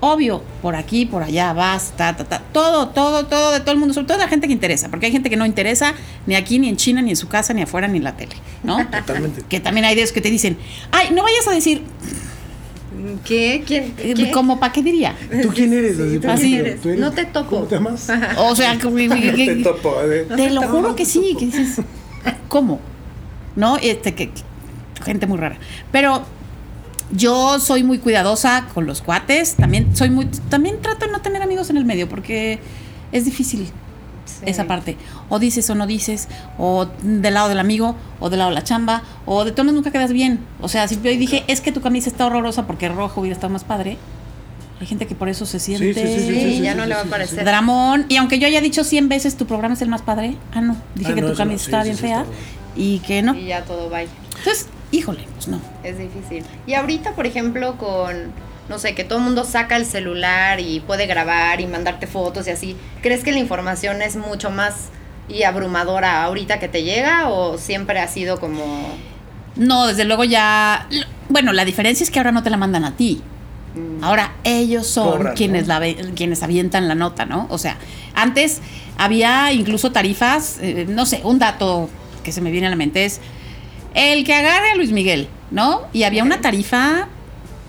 Obvio, por aquí, por allá, vas, ta, ta, ta. Todo, todo, todo, de todo el mundo, sobre todo la gente que interesa, porque hay gente que no interesa ni aquí, ni en China, ni en su casa, ni afuera, ni en la tele, ¿no? *laughs* Totalmente. que también hay de esos que te dicen, ay, no vayas a decir, ¿Qué? ¿Quién? eh, ¿Qué? como, ¿para qué diría? ¿Tú quién eres? Sí, Así, ¿tú ¿tú quién eres? ¿Tú No te topo. ¿Cómo te llamas? O sea, *laughs* No te topo. ¿eh? te lo juro que sí, que dices, ¿cómo? ¿No? Este, que- gente muy rara. Pero yo soy muy cuidadosa con los cuates, también soy muy, también trato de no tener amigos en el medio porque es difícil Sí. esa parte. O dices o no dices, o del lado del amigo, o del lado de la chamba, o de modos nunca quedas bien. O sea, si yo dije, es que tu camisa está horrorosa porque rojo hubiera estado más padre, hay gente que por eso se siente sí, sí, Sí, sí, ya sí, no sí, le va a parecer. dramón. Y aunque yo haya dicho 100 veces tu programa es el más padre, ah, no, dije Ah, que no, tu no, camisa estaba sí, bien sí, fea está y que no. Y ya todo vaya. Entonces, híjole, pues no. Es difícil. Y ahorita, por ejemplo, con, no sé, que todo el mundo saca el celular y puede grabar y mandarte fotos y así, ¿crees que la información es mucho más y abrumadora ahorita que te llega o siempre ha sido como... No, desde luego ya. Bueno, la diferencia es que ahora no te la mandan a ti. mm, Ahora ellos son Cobran, quienes, ¿no? la, ve- quienes avientan la nota, ¿no? O sea, antes había incluso tarifas, eh, no sé, un dato que se me viene a la mente es el que agarre a Luis Miguel, ¿no? Y había una tarifa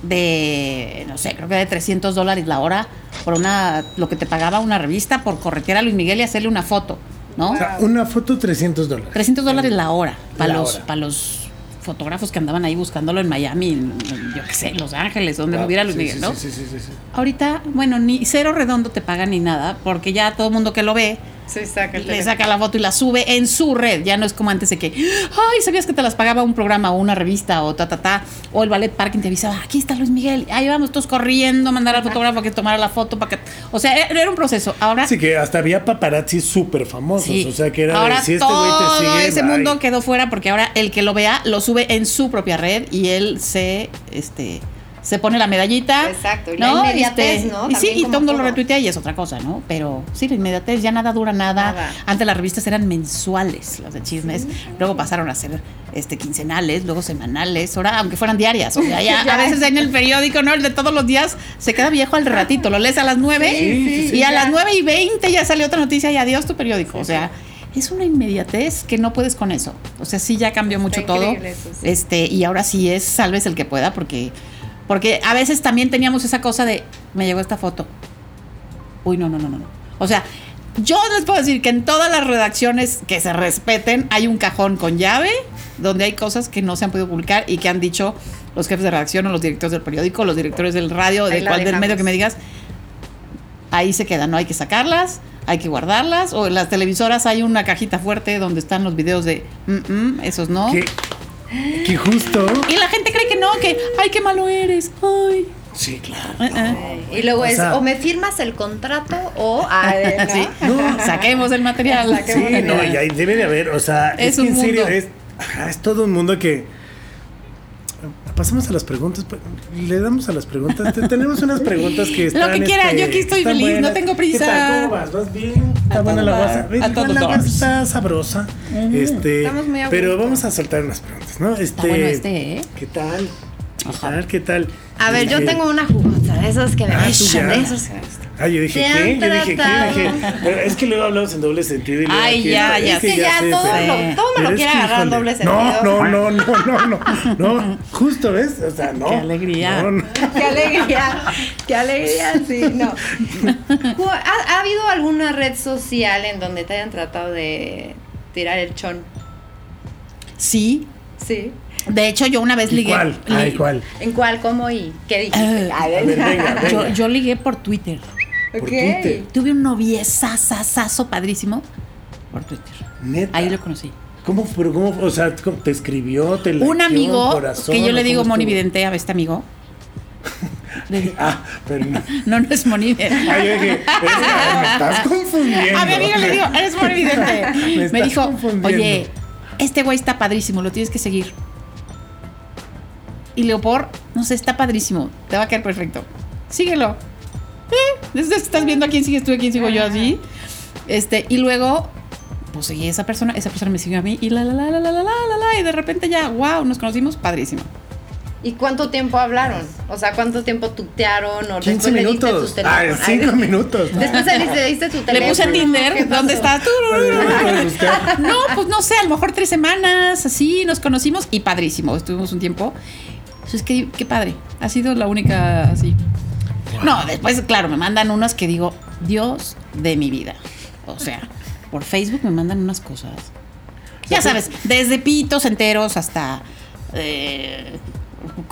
de, no sé, creo que de 300 dólares la hora por una, lo que te pagaba una revista por corretear a Luis Miguel y hacerle una foto, ¿no? O sea, una foto 300 dólares. 300 dólares la hora para La los, hora. para los fotógrafos que andaban ahí buscándolo en Miami, en- yo qué sé, Los Ángeles, donde Wow, hubiera Luis sí, Miguel, ¿no? Sí, sí, sí, sí. Ahorita, bueno, ni cero redondo te paga ni nada, porque ya todo el mundo que lo ve Sí, saca el le teléfono. saca la foto y la sube en su red. Ya no es como antes de que, ay, sabías que te las pagaba un programa o una revista o ta, ta, ta. O el ballet parking te avisaba, aquí está Luis Miguel. Ahí vamos todos corriendo a mandar al fotógrafo que tomara la foto para que. O sea, era era un proceso. Ahora. Sí, que hasta había paparazzi súper famosos. Sí. O sea, que era ahora de, si este güey todo te sigue. ese bye. mundo quedó fuera porque ahora el que lo vea lo sube en su propia red y él se este se pone la medallita. Exacto, y la inmediatez, Este, ¿no? Y sí, y todo el mundo lo retuitea y es otra cosa, ¿no? Pero sí, la inmediatez ya nada dura nada. Nada. Antes las revistas eran mensuales, las de chismes, luego pasaron a ser este quincenales, luego semanales, ahora aunque fueran diarias, o sea, ya, *laughs* Ya. a veces en el periódico, ¿no? El de todos los días se queda viejo al ratito, lo lees a las nueve Sí, sí, y a ya. las nueve y veinte ya sale otra noticia y adiós tu periódico, o sea, es una inmediatez que no puedes con eso. O sea, sí ya cambió mucho todo. increíble eso, sí. Este, y ahora sí es salves el que pueda porque porque a veces también teníamos esa cosa de me llegó esta foto. Uy, no, no, no, no. no. O sea, yo les puedo decir que en todas las redacciones que se respeten hay un cajón con llave donde hay cosas que no se han podido publicar y que han dicho los jefes de redacción o los directores del periódico, los directores del radio, de cual del medio que me digas, ahí se quedan, no hay que sacarlas, hay que guardarlas, o en las televisoras hay una cajita fuerte donde están los videos de, "Mm, mm", esos no. Que, que justo. Y la gente cree que no, que, ay, qué malo eres, ay. Sí, claro. eh, eh. Y luego O es, sea- o me firmas el contrato o... *laughs* ay, ¿no? Sí. Saquemos el material. Saquemos Sí, no, y ahí debe de haber, o sea, Es es, que un en serio mundo. es, ajá, es todo un mundo que pasamos a las preguntas, pues, le damos a las preguntas, Te- tenemos unas preguntas que *laughs* están que quiera, yo aquí estoy feliz, no tengo prisa. ¿Qué tal? ¿Cómo vas? ¿Vas bien? Está A buena la guasa. La guasa está sabrosa. Este, Estamos muy pero vamos a soltar unas preguntas, ¿no? Este, bueno este, ¿eh? ¿Qué tal? ¿Qué Ajá. tal? ¿Qué tal? A ver, yo Dije- tengo una jugosa, de esos que me Ah, ¿tú Ah, yo dije, ¿qué? Yo dije, ¿qué? Dije, pero es que luego hablamos en doble sentido. Y luego Ay, ya, ya Es que ya sé, todo, pero- lo, todo me lo quiere agarrar en doble sentido. No, no, no, no, no, no, no, *laughs* justo, ¿ves? O sea, no. Qué alegría. No, no. Qué alegría, qué alegría, sí, no. *laughs* ¿Ha, ha habido alguna red social en donde te hayan tratado de tirar el chon? Sí. Sí. De hecho, yo una vez ¿Y ligué. cuál? Ay, ¿cuál? ¿En cuál, cómo y qué dijiste? Ah, A A ver, venga, *laughs* venga. Yo, yo ligué por Twitter. Por Ok. Twitter. Tuve un noviezazazazo padrísimo por Twitter. Neta. Ahí lo conocí. ¿Cómo, pero cómo, o sea, cómo te escribió? Te Un amigo corazón, que yo le ¿o digo cómo Moni estuvo? Vidente a este amigo. *laughs* Ah, pero no. *laughs* no, no es Moni Vidente. Ah, yo dije, es me estás confundiendo. A mi amigo le digo, eres Moni Vidente. *laughs* Me Me dijo, oye, este güey está padrísimo, lo tienes que seguir. Y Leopor, no sé, está padrísimo, te va a quedar perfecto. Síguelo. ¿Eh? Estás viendo a quién sigues tú y a quién sigo yo así. Este, y luego, pues seguí a esa persona, esa persona me siguió a mí y la la la la la la la la la y de repente ya, wow, nos conocimos, padrísimo. ¿Y cuánto tiempo hablaron? O sea, ¿cuánto tiempo tutearon? O 15 después le diste tu minutos. teléfono. Ah, Ay, 5 minutos. Después le diste, le diste tu teléfono. Le puse en ¿Qué Tinder? ¿dónde estás? Buscar. *laughs* No, pues no sé, a lo mejor tres semanas, así nos conocimos y padrísimo, estuvimos un tiempo. Eso es que, qué padre, ha sido la única así. No, después, claro, me mandan unas que digo, Dios de mi vida. O sea, por Facebook me mandan unas cosas. Ya sabes, desde pitos enteros hasta eh,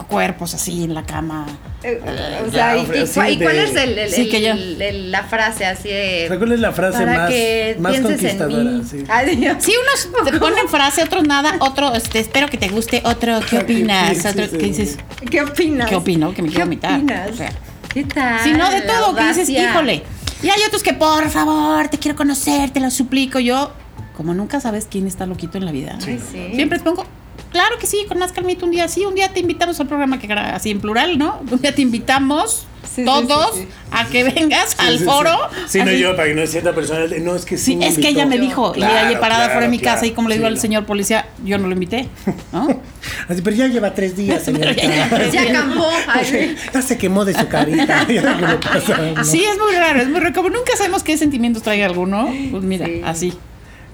cuerpos así en la cama. Eh, O sea, ¿y, cuál de- es el, el- Sí, que ya. el- el- la frase así de... O sea, ¿Cuál es la frase para más, que más pienses en conquistadora? mí? Sí. Ay, Dios. Sí, unos te ponen frase, otros nada, otro, este, espero que te guste, otro, ¿qué opinas? Otro, ¿qué dices? ¿Qué opinas? ¿Qué opino? Que me ¿Qué quiero vomitar. opinas? O sea, ¿Qué tal? Si no, de todo, que dices, híjole. Y hay otros que, por favor, te quiero conocer, te lo suplico. Yo, como nunca sabes quién está loquito en la vida, Ay, sí. siempre te pongo, claro que sí, con más calmita un día sí, un día te invitamos al programa que así en plural, ¿no? Un día te invitamos Sí, todos sí, sí. a que vengas Sí, al foro. Sí, Sí, no yo, para que no es cierta persona. No, es que sí. Sí, me es que ella me dijo, y ella parada claro, fuera de mi claro. casa y como le digo Sí, al señor policía, yo no lo invité, ¿no? *laughs* Así, pero ya lleva tres días, *laughs* señorita. ya Ya acampó. Ay, Ya se quemó de su carita. *laughs* Pasa, ¿no? Sí, es muy raro, es muy raro. Como nunca sabemos qué sentimientos trae alguno, pues mira, Sí. así.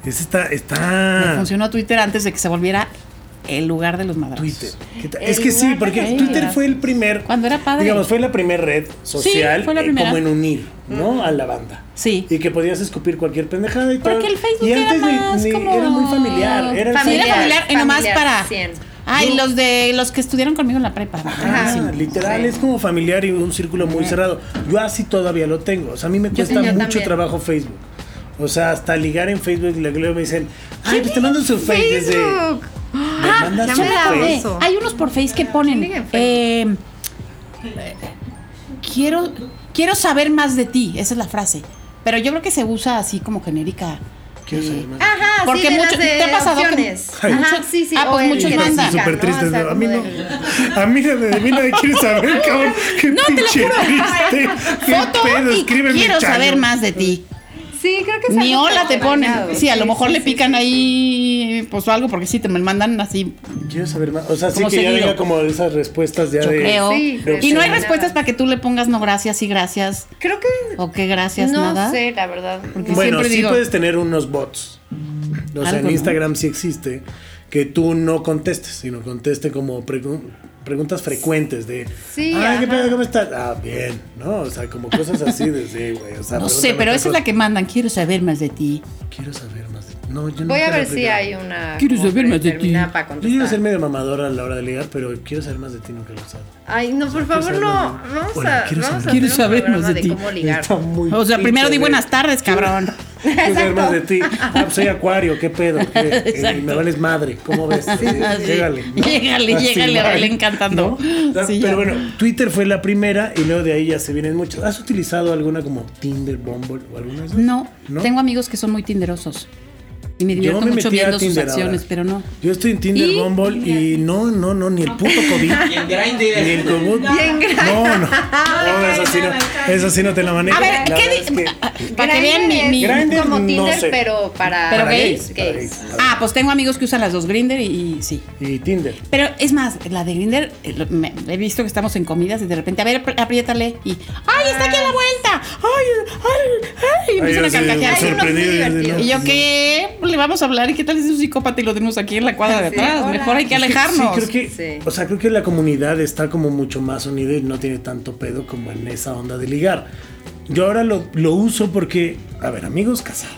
Es está, Me está funcionó Twitter antes de que se volviera el lugar de los madrazos. Twitter. Es que sí, porque Twitter fue el primer. Cuando era padre. Digamos, fue la primera red social fue la eh, primera. como en unir, ¿no? A la banda. Sí. Y que podías escupir cualquier pendejada y todo. Porque el Facebook y era antes ni- más ni- como... era muy familiar. Era el Sí, era Familiar, familiar, y nomás familiar, para... cien. Ay, los de los que estudiaron conmigo en la prepa. Ah, Sí. literal, es como familiar y un círculo muy cerrado. Yo así todavía lo tengo. O sea, a mí me cuesta yo mucho también. trabajo Facebook. O sea, hasta ligar en Facebook, y luego me dicen, ay, pues te mando su Facebook. desde- Facebook. Ah, ya me. Eh, hay unos por Face que ponen. eh, quiero, quiero saber más de ti. Esa es la frase. Pero yo creo que se usa así como genérica. Quiero saber más. Ajá, Porque sí, mucho- las de ¿te ha pasado que- opciones. Ay. Ajá, Mucho- sí, sí. ah, pues muchos mandan. explican, Súper triste. O sea, a mí no. de- A mí de, de mí nadie quiere saber, cabrón. Qué No, te lo juro. Foto pedo, y quiero saber más de ti. Sí, creo que es Ni hola te ponen. Sí, a lo mejor sí, le sí, pican sí. ahí, pues o algo, porque sí, te me mandan así, Quiero saber más. O sea, sí Como que ya seguido. venga como esas respuestas ya yo de. creo. Sí, de y no hay respuestas para que tú le pongas no gracias y gracias. Creo que. O que gracias, no nada. sé, la verdad. Porque Bueno, siempre sí digo- puedes tener unos bots. O sea, en ¿no? Instagram sí existe. Que tú no contestes, sino conteste como pregu- preguntas frecuentes de, Sí, ay, ¿qué pedo? ¿Cómo estás? Ah, bien, ¿no? O sea, como cosas así de, sí, güey, o sea, No sé, pero esa es la que mandan. Quiero saber más de ti. Quiero saber más No, yo Voy nunca a ver si hay una. Quiero saber más de ti. Yo quiero ser medio mamador a la hora de ligar, pero quiero saber más de ti, nunca lo he usado. Ay, no, por favor, no. Vamos a, quiero saber- más de ti. cómo ligar. O sea, primero di buenas tardes, cabrón. Quiero saber más de ti. Soy acuario, ¿qué pedo? ¿Qué? *laughs* Eh, me vales madre, ¿cómo ves? ¿no? Llégale, Así, llégale, a encantando. ¿No? Pero ya. bueno, Twitter fue la primera y luego de ahí ya se vienen muchas. ¿Has utilizado alguna como Tinder, Bumble o alguna de esas? No, ¿No? tengo amigos que son muy tinderosos. Y me Yo divierto me mucho metí a viendo sus Tinder acciones, ahora. pero no. Yo estoy en Tinder, ¿Y? Bumble y no, no, no, ni el puto COVID. *laughs* Y en Grindr. Ni el COVID. en Grindr. *laughs* No, no. No, eso sí no, eso sí no te la manejo. A ver, La ¿qué es que- ah, *laughs* Para que vean mi... mi- Grindr es Grindr, como no Tinder, sé. pero para, ¿Pero para gays? para gays. Ah, pues tengo amigos que usan las dos, Grinder y, y sí. Y Tinder. Pero es más, la de Grinder, he visto que estamos en comidas y de repente, a ver, apri- apriétale y ¡ay, está aquí a la vuelta! ¡Ay, ay, ay! Y empiezan a carcajear. Ay, uno muy sorprendido, divertido. Y yo, ¿qué? Le vamos a hablar y qué tal si es un psicópata y lo tenemos aquí en la cuadra de atrás. Mejor hay que alejarnos. Sí, creo que, Sí. o sea, creo que la comunidad está como mucho más unida y no tiene tanto pedo como en esa onda de ligar. Yo ahora lo, lo uso porque, a ver, amigos casados,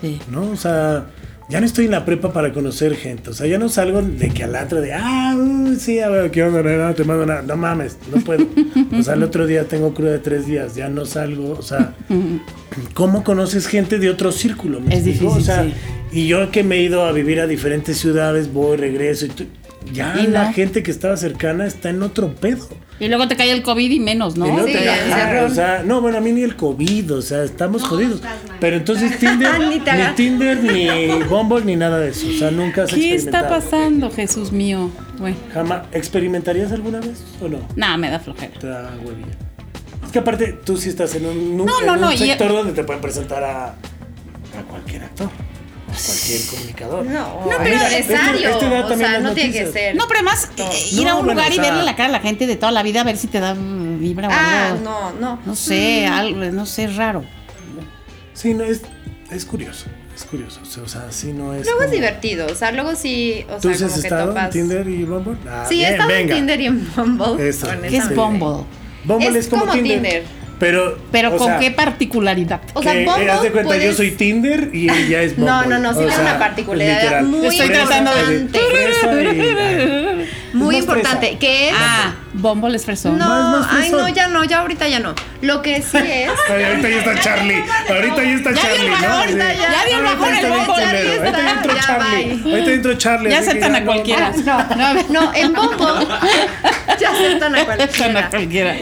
Sí. ¿no? O sea, ya no estoy en la prepa para conocer gente. O sea, ya no salgo de que al otro de, ah, uh, sí, a ver, ¿qué onda? No, te mando nada. No mames, no puedo. O sea, el otro día tengo cruda de tres días, ya no salgo. O sea, ¿cómo conoces gente de otro círculo? ¿Me Es difícil, O sea, sí. y yo que me he ido a vivir a diferentes ciudades, voy, regreso y tú- ya Y la no. gente que estaba cercana está en otro pedo. Y luego te cae el COVID y menos, ¿no? Y no, Sí, te- ya, ajá, encerrón. o sea, no, bueno, a mí ni el COVID, o sea, estamos jodidos. Pero entonces *laughs* Tinder, Ni. Tinder, ni Bumble, ni nada de eso. O sea, nunca has ¿Qué está pasando, Jesús mío? Güey. Jamás, ¿experimentarías alguna vez o no? Nada, me da flojera. Te da huevilla. Es que aparte tú sí estás en un, No, en no, un no, y- sector donde te pueden presentar a, a cualquier actor, cualquier comunicador. No, Ah, pero mira, necesario. este- este o sea, no tiene que ser. No, pero además eh, ir No, a un bueno, lugar o y sea- verle la cara a la gente de toda la vida a ver si te da mm, vibra o Ah, algo. no, no. No sé, algo, no sé, raro. Sí, no, es, es curioso, es curioso. O sea, o sea, sí no es Luego es divertido. O sea, luego sí. O ¿Tú sea, has como que estado en topas. Tinder y Bumble? Ah, Sí, he bien, estado venga. en Tinder y en Bumble. Eso. ¿Qué es. Bumble? Bumble es, Es como, como Tinder, Tinder. Pero, Pero ¿con sea, qué particularidad? O sea, que, eh, Bumble haz de cuenta, yo soy Tinder y ella es *laughs* Bumble. No, no, no, sí tiene una particularidad literal. muy Estoy tratando de- y-. *laughs* Muy importante. fresa. Que es. Ah, Bumble es fresón. no, Más- más ay, no, ya no, ya ahorita ya no. Lo que sí *laughs* es. Ay, ahorita ya está Charlie. Ahorita ya está Ya Charlie, ¿no? ya dio el bajón el Bumble. Ahorita ya, Charlie. Ahorita entró Charlie. Ya aceptan a no- cualquiera. No, no, en Bumble. Ya aceptan a cualquiera. *laughs* a cualquiera.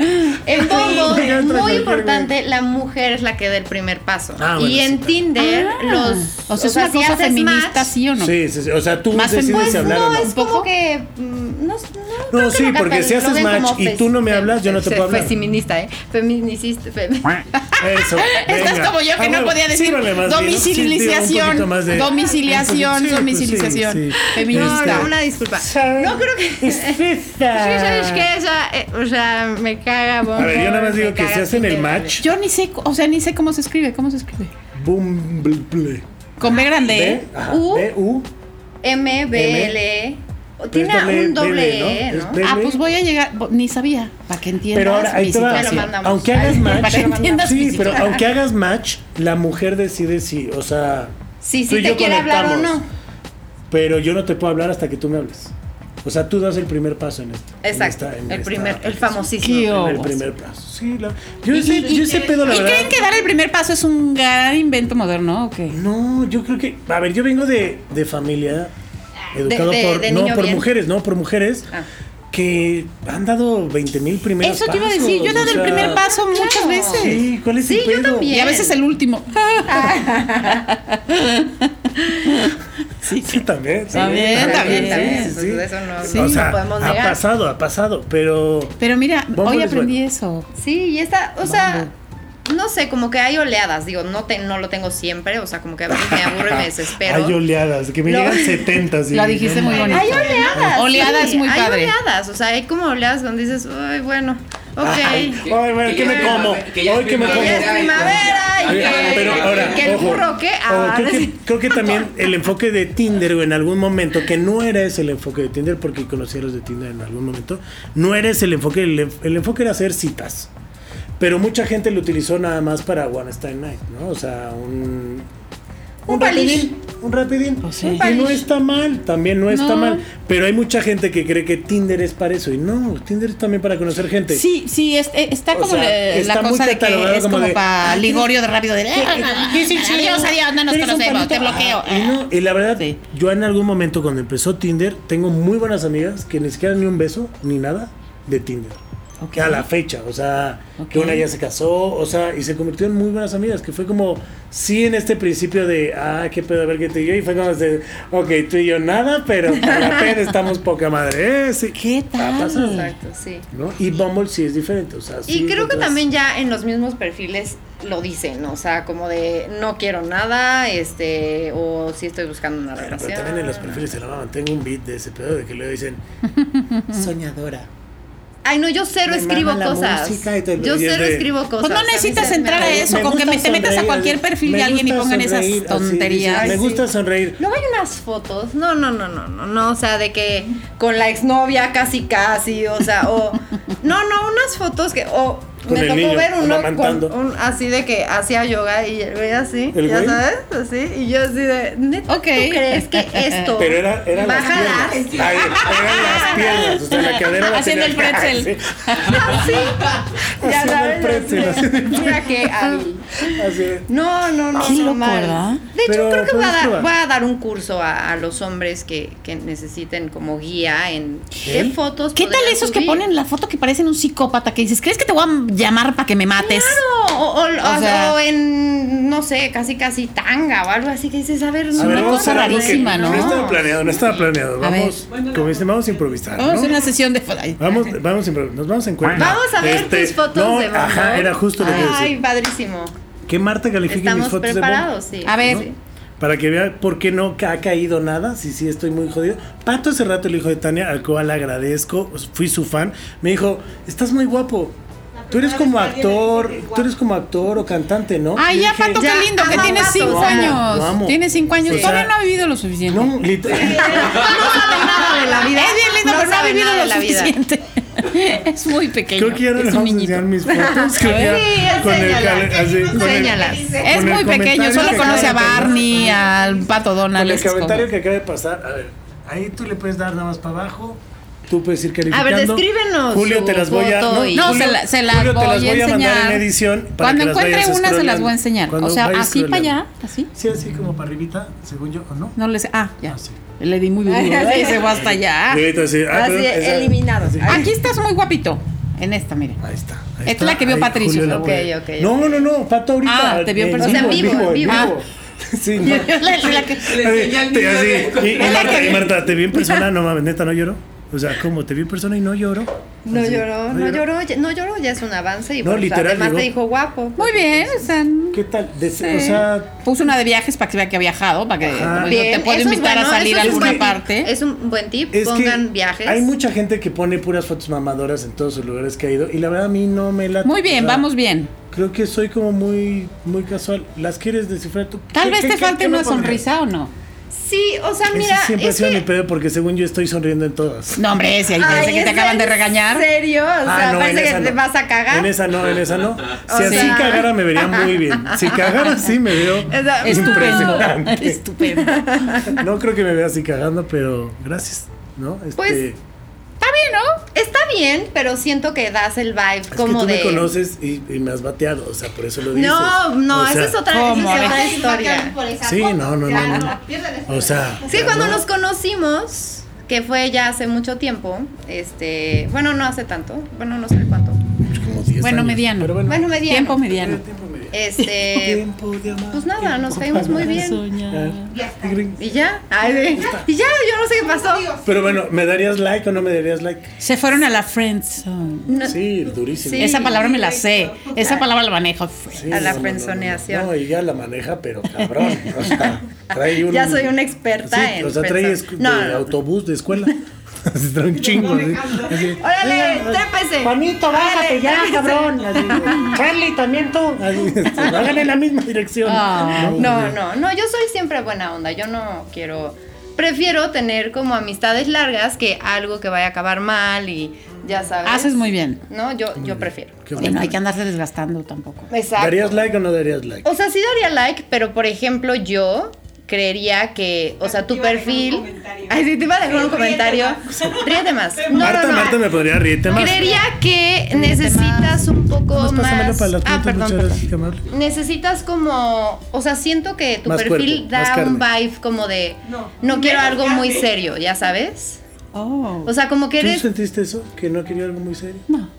En Bumble, entra muy cualquier importante, la mujer es la que da el primer paso. Ah, bueno, y sí, en claro. Tinder, los. O sea, es una si cosa haces feminista, match, ¿sí o no? Sí, sí, sí. O sea, tú Más decides fem- si Pues hablar no, o no. es como que. mm, No, no, No, sí, porque si haces match y tú no me hablas, yo no te puedo hablar. Feminista, ¿eh? Feminicista. fem- *laughs* Eso. Esto es como yo que Ah, no podía decir. Sí, domiciliación, domiciliación, sí, domiciliación, pues sí, sí. No, feminista. no, una disculpa. No creo que. *laughs* Sí, ¿sabes qué? Esa, eh, o sea, me caga. A ver, yo nada más digo que si hacen el match, Yo ni sé, o sea, ni sé cómo se escribe, ¿cómo se escribe? Bumble. Con B grande, B, ¿eh? ajá, U. B, U. M, B, L. E. Tiene doble- un doble. E, ¿no? Ah, pues voy a llegar, ni sabía, para que entiendas Pero ahora ahí mi situación. mandamos. Aunque hagas match, para que entiendas mi sí, pero aunque hagas match, la mujer decide si, o sea, Si tú sí y te yo quiere hablar o conectamos, no. Pero yo no te puedo hablar hasta que tú me hables. O sea, tú das el primer paso en esto. en Exacto. esta- en el esta primer, el famosísimo. El primer paso. Sí, la- yo ese, yo ese pedo, la ¿Y verdad. creen que dar el primer paso es un gran invento moderno o qué? No, yo creo que. A ver, yo vengo de, de familia educado de- por. de no, por bien. mujeres, no, por mujeres Ah. que han dado 20 mil primeros Eso te iba a pasos, decir, yo he dado o el primer paso muchas claro. veces. Sí, ¿cuál es Sí, el yo pedo? también. Y a veces el último. *laughs* *laughs* Sí, sí, también. Está bien, está bien. también, sí, sí. eso no, Sí. no o sea, podemos ha negar. pasado, ha pasado, pero. Pero mira, Bumble hoy aprendí bueno. eso. Sí, y esta, o sea, no sé, como que hay oleadas, digo, no, te, no lo tengo siempre, o sea, como que a veces me aburro y me *laughs* desespero. Hay oleadas, que me Lo- llegan 70. y- Lo dijiste muy bonito. Hay oleadas. Oleadas sí, muy hay padre. oleadas, o sea, hay como oleadas donde dices, ay, bueno. Ok. Ay, bueno, ¿qué me como? que ya Hoy que me primavera. como. Es primavera y que, pero ahora, que el ojo, burro qué. ojo, Ah, creo, que, creo que también el enfoque de Tinder o en algún momento, que no era ese el enfoque de Tinder, porque conocí a los de Tinder en algún momento, no era ese el enfoque, el, el enfoque era hacer citas. Pero mucha gente lo utilizó nada más para One Style Night, ¿no? O sea, un... Un rapidín, un rapidín. Pues sí. Y Un no está mal, también no está No. mal. Pero hay mucha gente que cree que Tinder es para eso. Y no, Tinder es también para conocer gente. Sí, sí, es- eh, está O como sea, le- está la cosa de que es como como, de, para "Ah, Ligorio de rápido de ¿Qué es el chido? adiós, adiós, no nos ¿Eres un conocemos, te bloqueo. Ah, y, no, y la verdad, Sí. yo en algún momento cuando empezó Tinder, tengo muy buenas amigas que ni siquiera ni un beso ni nada de Tinder. Ok. Que a la fecha, o sea, que una ya se casó, o sea, y se convirtió en muy buenas amigas, que fue como, sí, en este principio de, ah, qué pedo, a ver qué tú y yo, y fue como, de, ok, tú y yo nada, pero para la pena *laughs* estamos poca madre, ¿eh? Sí. ¿Qué a pasar, tal? Exacto, sí. ¿no? Y Bumble sí es diferente, o sea, sí Y creo que también ya en los mismos perfiles lo dicen, o sea, como de no quiero nada, este, o si estoy buscando una Bueno, relación. pero también en los perfiles se la maman. Tengo un beat de ese pedo de que luego dicen *laughs* soñadora. Ay, no, yo cero Me escribo cosas. música y Yo cero de- escribo cosas. Pues no necesitas entrar a eso, Me con que te metas a cualquier perfil de alguien y pongan esas sonreír, tonterías. me gusta sonreír. Luego hay unas fotos, no, no, no, no, no, no, o sea, de que con la exnovia casi casi, o sea, o no, no, unas fotos que, o Con me el tocó niño, ver uno con un, así de que hacía yoga y el güey así, ¿El ya güey? sabes, así, y yo así de, ¿neta Ok. tú crees que esto Pero era, eran va a las piernas. Ay, eran las piernas. O sea, la cadera la Haciendo tenía el pretzel. sí. Así, *laughs* ya Haciendo sabes, el pretzel, así de, así. mira qué hábil. *laughs* Así. No, no, no. Qué no, mal. De hecho, Pero creo que voy a, dar, voy a dar un curso a, a los hombres que, que necesiten como guía en qué ¿Qué? fotos. ¿Qué tal esos que subir? ponen la foto que parecen un psicópata que dices, ¿crees que te voy a llamar para que me mates? Claro, o, o- o- sea- o en, no sé, casi casi tanga o algo así que dices, a ver, no, una cosa a ver rarísima, ¿no? No estaba planeado, no estaba planeado. A. Vamos, como dicen, vamos a improvisar. Vamos a ¿no? hacer una sesión de ay, Vamos, vamos a improvisar. Nos vamos a encuentrar. Vamos a ver tus fotos no, de Bumble. Ajá, era justo lo que Ay, padrísimo. Que Marta califique mis fotos preparados, de sí. A ver. sí. Para que vea por qué no ha caído nada, si sí estoy muy jodido. Pato hace rato, el hijo de Tania, al cual agradezco, fui su fan, me dijo, estás muy guapo. Tú eres como actor, tú eres como actor o cantante, ¿no? Ay, Y ya, Pato, qué lindo, que tiene cinco años. Tiene cinco años. Todavía no ha vivido lo suficiente. No, literal. *laughs* No sabe nada de la vida. Es bien lindo, pero no ha vivido nada lo de la vida. suficiente. *laughs* es muy pequeño. Creo que ya no les vamos a enseñar mis *laughs* fotos. Sí, con el enséñalas. cal- así, con el- Enséñalas. Es con el muy pequeño, solo conoce a. Barney, al Pato Donald. Con el comentario que acaba de pasar, a ver, ahí tú le puedes dar nada más para abajo. Tú puedes ir A calificando. ver, descríbenos Julio te las voy a y- No, Julio- se, la- se las Julio te voy, las voy a a mandar enseñar. en edición para Cuando que encuentre una, se las voy a enseñar. Cuando o sea, así para allá, así. Sí, así como para arribita, según yo, ¿o no? No les. Ah, ya. Ah, sí. Le di muy duro. *laughs* Ay, se va hasta allá. Sí, ah, Así, esa- eliminado. así. Aquí estás muy guapito. En esta, mire. Ahí está. ahí Esta es está. la que vio Patricio. Ok, voy a- ok, No, no, no, Pato ahorita. Ah, te vio en persona. O sea, en vivo, en vivo. *laughs* Sí, no. La- la que- así, y, y Marta, que- y Marta, te vi en persona, *laughs* no mames, neta, no lloro. O sea, ¿cómo? ¿Te vi en persona y no lloro? No Así, lloró, no lloró, ya- no lloró, ya es un avance y No, pues, literal, además te dijo guapo. Muy bien, o sea. ¿Qué tal? De- sí. O sea, Puso una de viajes para que vea que ha viajado, para que como Bien, te es invitar bueno, a salir a alguna buen- parte. Es un buen tip, es pongan viajes. hay mucha gente que pone puras fotos mamadoras en todos los lugares que ha ido y la verdad a mí no me la Muy bien, vamos bien. Creo que soy como muy muy casual. ¿Las quieres descifrar tú? Tal ¿Qué- vez qué- te qué- falte una sonrisa o no. Sí, o sea, mira, siempre ha es sido que- mi pedo porque según yo estoy sonriendo en todas. No, hombre, si hay Ay, veces que te ¿es acaban de en regañar. serio? O Ah, sea, no, parece en que esa te no. vas a cagar. En esa no, en esa no. Si O así sea- cagara me vería muy bien. Si cagara así me veo *laughs* *laughs* Estupendo. *laughs* Estupendo. No creo que me vea así cagando, pero gracias. ¿No? Este, Pues, Está bien, ¿no? Está bien, pero siento que das el vibe es como que tú de. me conoces y, y me has bateado, o sea, por eso lo dices. No, no, O esa es otra, historia. Sí, no, no, no, no. O sea, Sí, ya cuando no. nos conocimos, que fue ya hace mucho tiempo, este, bueno, no hace tanto, bueno, no sé cuánto. Como 10 Bueno, años, mediano. Pero bueno, Bueno, mediano. Tiempo mediano. tiempo. Este, Tiempo de amar, pues nada, tiempo nos caímos muy bien. Soñar. y ya, ay, y ya, yo no sé qué pasó. Pero bueno, ¿me darías like o no me darías like? Se fueron a la friendzone. No- Sí, durísimo. Sí. Esa palabra me la sé. Esa palabra la manejo. Sí, a la no, no, no. No, no, ella la maneja, pero cabrón. O sea, trae *laughs* un, Ya soy una experta Sí, en O sea, trae de no. autobús de escuela. *laughs* Así trae un chingo. así, así. Órale, trépese. Juanito, bájate ya, Órale, cabrón. Así, *laughs* Charlie, también tú. Se *laughs* van en la misma dirección. Ay. No, no, no, yo soy siempre buena onda. Yo no quiero. Prefiero tener como amistades largas que algo que vaya a acabar mal y ya sabes. Haces muy bien. No, yo, yo prefiero. Qué Sí, no hay que andarse desgastando tampoco. Exacto. ¿Darías like o no darías like? O sea, sí daría like, pero por ejemplo, yo creería que, o sea, tu perfil. Ay, sí, te iba a dejar un comentario. Ríete más. No, Marta, no, no. Marta me podría reírte más. Creería que necesitas un poco Más para Ah, perdón. Necesitas como, o sea, siento que tu Más perfil cuerpo, da un vibe como de No. no quiero algo muy serio, ya sabes. Oh. O sea, como que ¿Tú eres, sentiste eso? ¿Que no quería algo muy serio? no,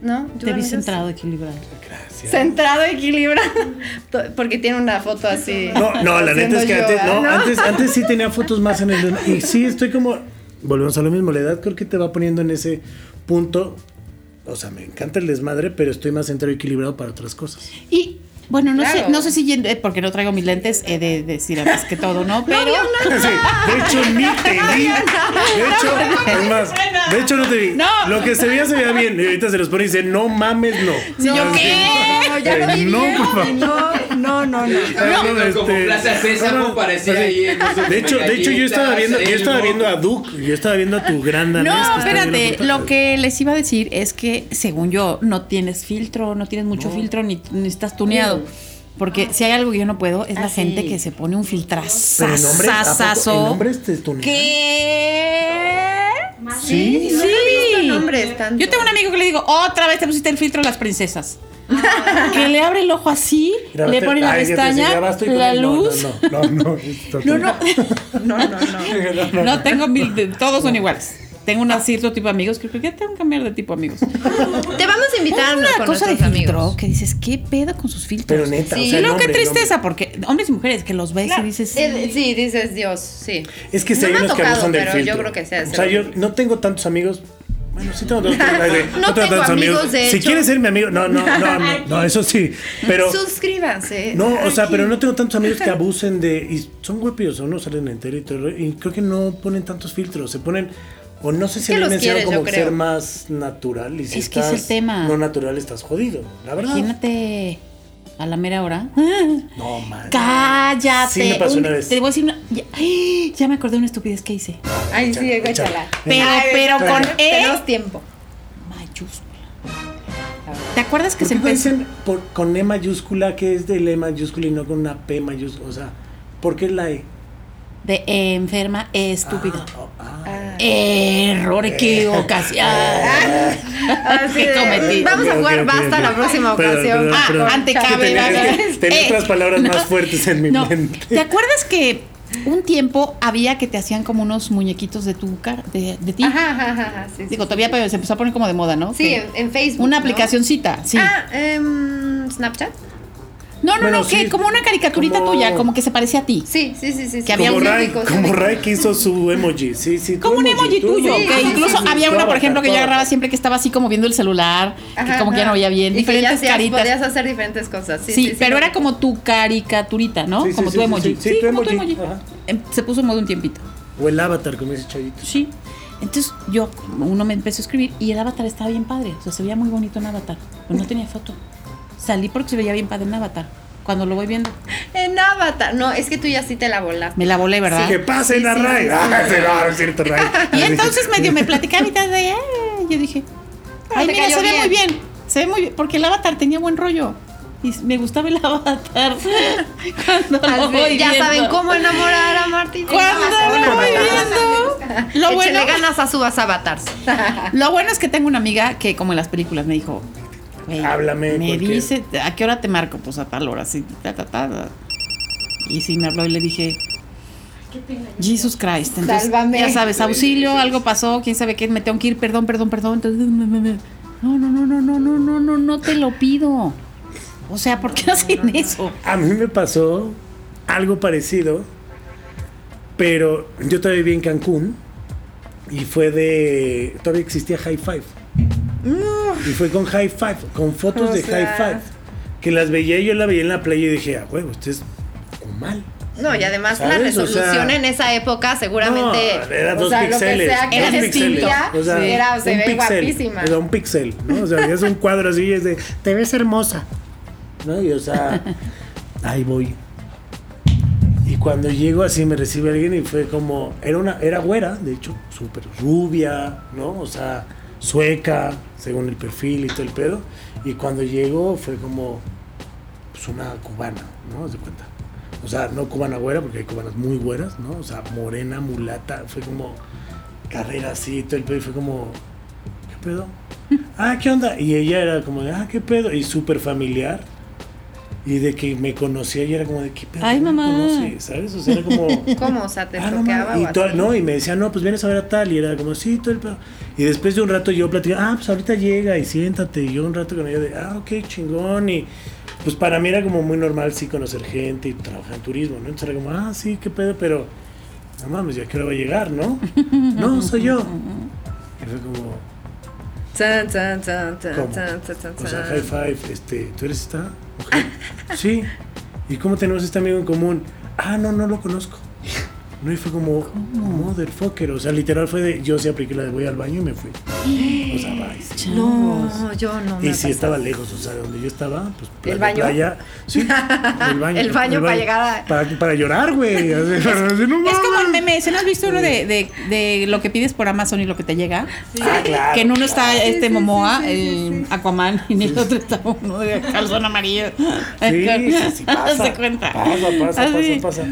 ¿no? Yo te vi centrado, equilibrado. Gracias. Centrado, equilibrado. *laughs* Porque tiene una foto así. No, no, la neta es que antes, no, antes, antes sí tenía *laughs* fotos más en el. Y sí, estoy como. Volvemos a lo mismo, la edad creo que te va poniendo en ese punto. O sea, me encanta el desmadre, pero estoy más centrado y equilibrado para otras cosas. Y bueno, no Claro. sé, no sé si eh, porque no traigo mis lentes, he de decir antes que todo, ¿no? Pero Sí, de hecho, ni *laughs* te vi. De hecho, es más, de hecho, no te vi. No. Lo que se veía, se veía bien. Y ahorita se los pone y dice, no mames, no. Yo, Así, ¿qué? No, ya lo vi No, bien. por favor. No, no, no, *laughs* no. No, como este, Plaza Sésamo no, no, parecía así. ahí en esos De hecho, de hecho, yo estaba viendo, yo estaba viendo a Duke, yo estaba viendo a tu gran danés. No, espérate, lo que les iba a decir es que, según yo, no tienes filtro, no tienes mucho filtro, ni, ni estás tuneado. Porque si hay algo que yo no puedo, es la Ah, gente sí. que se pone un filtrazazazo. ¿a? ¿Qué? Sí. No he visto nombres tanto. Yo tengo un amigo que le digo, otra vez te pusiste el filtro de las princesas. *laughs* que le abre el ojo así, Grabaste- le pone la pestaña, la. No, luz. No, no, no, no, No, no, *laughs* No, no, no. no tengo mil, de- todos son iguales. Tengo un cierto tipo de amigos que creo que tengo que cambiar de tipo de amigos. Te vamos a invitar una con cosa de filtro amigos. que dices, ¿qué pedo con sus filtros? Pero neta, Sí. o sea, y luego el qué tristeza, porque hombres y mujeres que los ves y dices, Eh, Sí, dices Dios, sí. Es que si No hay me ha unos que tocado, abusan del filtro. yo creo que sea O sea, yo no tengo tantos amigos. Bueno, sí tengo, tantos- *laughs* No tengo amigos, de Si hecho. quieres ser mi amigo, no, no, no, no, no, *laughs* eso sí. Pero Suscríbanse. no, o sea, Aquí. pero no tengo tantos amigos que *laughs* abusen de y son guapos o no salen entero y todo. Y creo que no ponen tantos filtros, se ponen o no sé si mí los me enseñaron como ser más natural y si Es que es el estás tema. no natural estás jodido, la verdad. imagínate a la mera hora. No, man. Cállate. Sí me pasó Un- una vez. Te voy a decir una. Ya, ¡ay! ya me acordé de una estupidez que hice. Ay, sí, Échala, échala. Pero, pero échala. con E Tenemos tiempo. mayúscula. ¿Te acuerdas que ¿Por se qué no empezó? dicen por- con E mayúscula que es de L mayúscula y no con una P mayúscula? O sea, ¿por qué la E? De enferma estúpida. Ah, ah. Error, equivocación. *laughs* Así ¿Qué *laughs* de- cometí? Vamos a jugar ok, basta la próxima Perdón, ocasión. perdón, Ah, perdón. ante Cha- cabe, Tenía, que *laughs* Eh, otras palabras no. más fuertes en mi No, mente. ¿te acuerdas que un tiempo había que te hacían como unos muñequitos de tu cara, de, de ti? Ajá, ajá, ajá. Sí, Digo, sí. todavía se empezó a poner como de moda, ¿no? Sí, Que- en, en Facebook. Una ¿no? aplicacioncita, sí. Ah, em, Snapchat. No, no, bueno, no, que sí, como una caricaturita como- tuya, como que se parecía a ti. Sí, sí, sí, sí. Que había como un Ray, como. Ray que hizo su emoji. Sí, sí. tu Como un emoji tu tuyo, Sí, que incluso sí, sí, había tu una, por ejemplo, que tu yo agarraba siempre que estaba así como viendo el celular, que Ajá, como que ya no veía bien, Y que ya diferentes hacías- caritas. Podías hacer diferentes cosas. Sí, Sí, sí, sí, pero era como tu caricaturita, ¿no? Como sí, tu sí, emoji. sí, sí, tu como tu emoji, emoji. ajá. Em, Se puso en modo un tiempito. O el avatar, como dice Chavito. Sí. Entonces yo, uno me empezó a escribir y el avatar estaba bien padre. O sea, se veía muy bonito en avatar. Pero no tenía foto. Salí porque se veía bien padre en avatar. Cuando lo voy viendo. En Avatar. No, es que tú ya sí te la volaste. Me la volé, ¿verdad? Que pasen Sí, a sí, Ray. sí, sí. Ah, sí, no, es cierto, Ray. *laughs* Y entonces medio me platicaba y tal de, "Ah", yo dije, ay, mira, se ve bien. muy bien. Se ve muy bien. Porque el avatar tenía buen rollo. Y me gustaba el avatar. *laughs* Cuando lo voy ya viendo. saben cómo enamorar a Martín. Cuando lo voy viendo. *laughs* Lo bueno, ganas a sus avatars. lo bueno es que tengo una amiga que, como en las películas, me dijo, güey, Háblame, Me dice, ¿a qué hora te marco? Pues a tal hora, así, ta, ta, ta. ta. Y sí me habló y le dije, Jesus Christ. Entonces, Sálvame. ya sabes, auxilio, algo pasó, quién sabe qué, me tengo que ir, perdón, perdón, perdón. Entonces, me- me- me- no, no, no, no, no, no, no, no, no te lo pido. O sea, ¿por qué hacen eso? A mí me pasó algo parecido, pero yo todavía viví en Cancún y fue de. Todavía existía High Five. Y fue con High Five, con fotos O de sea. High Five. Que las veía, yo la veía en la playa y dije, ah, huevo, este es mal. No, y además la. O resolución sea, en esa época seguramente. No, era o dos sea, píxeles. Lo que sea que O sea, era, se ve píxel, guapísima. Era un píxel, ¿no? O sea, es un cuadro así, es de, te ves hermosa. ¿No? Y o sea, *laughs* ahí voy. Y cuando llego así me recibe alguien y fue como, era una, era güera, de hecho, súper rubia, ¿no? O sea, sueca, según el perfil y todo el pedo. Y cuando llego fue como, pues una cubana, ¿no? ¿Haz de cuenta? O sea, no cubana güera, porque hay cubanas muy güeras, ¿no? O sea, morena, mulata, fue como carrera así, todo el pedo, y fue como, ¿qué pedo? *laughs* Ah, ¿qué onda? Y ella era como de, ah, ¿qué pedo? Y súper familiar. Y de que me conocía y era como de, ¿qué pedo? Ay, ¿Me mamá. conoce? ¿Sabes? O sea, era como... *laughs* ¿Cómo? O sea, te Ah, no, y, to- así? no, y me decía, no, pues vienes a ver a tal. Y era como, sí, todo el pedo. Y después de un rato yo platicaba, ah, pues ahorita llega y siéntate. Y yo un rato con ella de, ah, ok, chingón. Y pues para mí era como muy normal, sí, conocer gente y trabajar en turismo, ¿no? Entonces era como, ah, sí, qué pedo, pero no mames, ya que hora va a llegar, ¿no? *laughs* no, soy yo. Y fue como, Tan, tan, tan, tan, ¿Cómo? tan, tan, tan, o sea, tan. high five, este, ¿tú eres esta mujer? sí. ¿Y cómo tenemos este amigo en común? Ah, no, no lo conozco. No, y fue como, motherfucker. O sea, literal fue de, yo sí apliqué la de voy al baño y me fui. O sea, bye. sí. No, yo no. me Y pasado. estaba lejos, o sea, de donde yo estaba, pues playa, ¿El baño? playa. Sí, *laughs* el baño. El baño para llegar a- Para, para llorar, güey. *laughs* Así, para decir, "No Es como el mames". meme, ¿se no has visto uno de, de, de lo que pides por Amazon y lo que te llega? Ah, claro. Que en uno está este Momoa, el Aquaman, y en el otro está uno de calzón amarillo. Sí, sí, sí, *laughs* pasa. Se cuenta. Pasa, pasa, Así. pasa, pasa.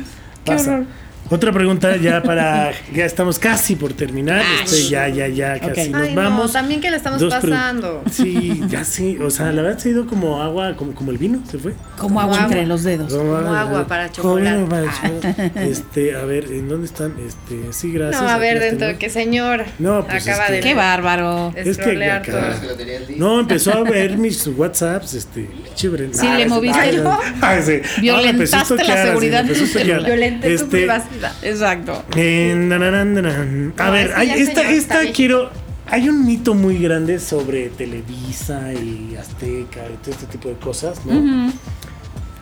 Qué pasa. horror. Otra pregunta ya para. Ya estamos casi por terminar. Este, ya, ya, ya, casi Ok. nos Ay, no, vamos. también que le estamos Dos pasando. Sí, ya sí. O sea, la verdad se ha ido como agua, como, como el vino, se fue. Como agua agua. entre los dedos. Como agua para como chocolate. agua para chocolate. Este, a ver, ¿en dónde están? Este, sí, gracias. No, a ver, dentro de tengo. qué señor No, pues acaba es que- de Qué bárbaro. Es que acá-. No, empezó a ver mis WhatsApps, este, chévere. Sí, le moviste el- Ay, sí. Violentaste No, me empezó a la seguridad. Violenté tu Este, Exacto. eh. A No, ver, hay, esta, señor, esta quiero. Hay un mito muy grande sobre Televisa y Azteca y todo este tipo de cosas, ¿no?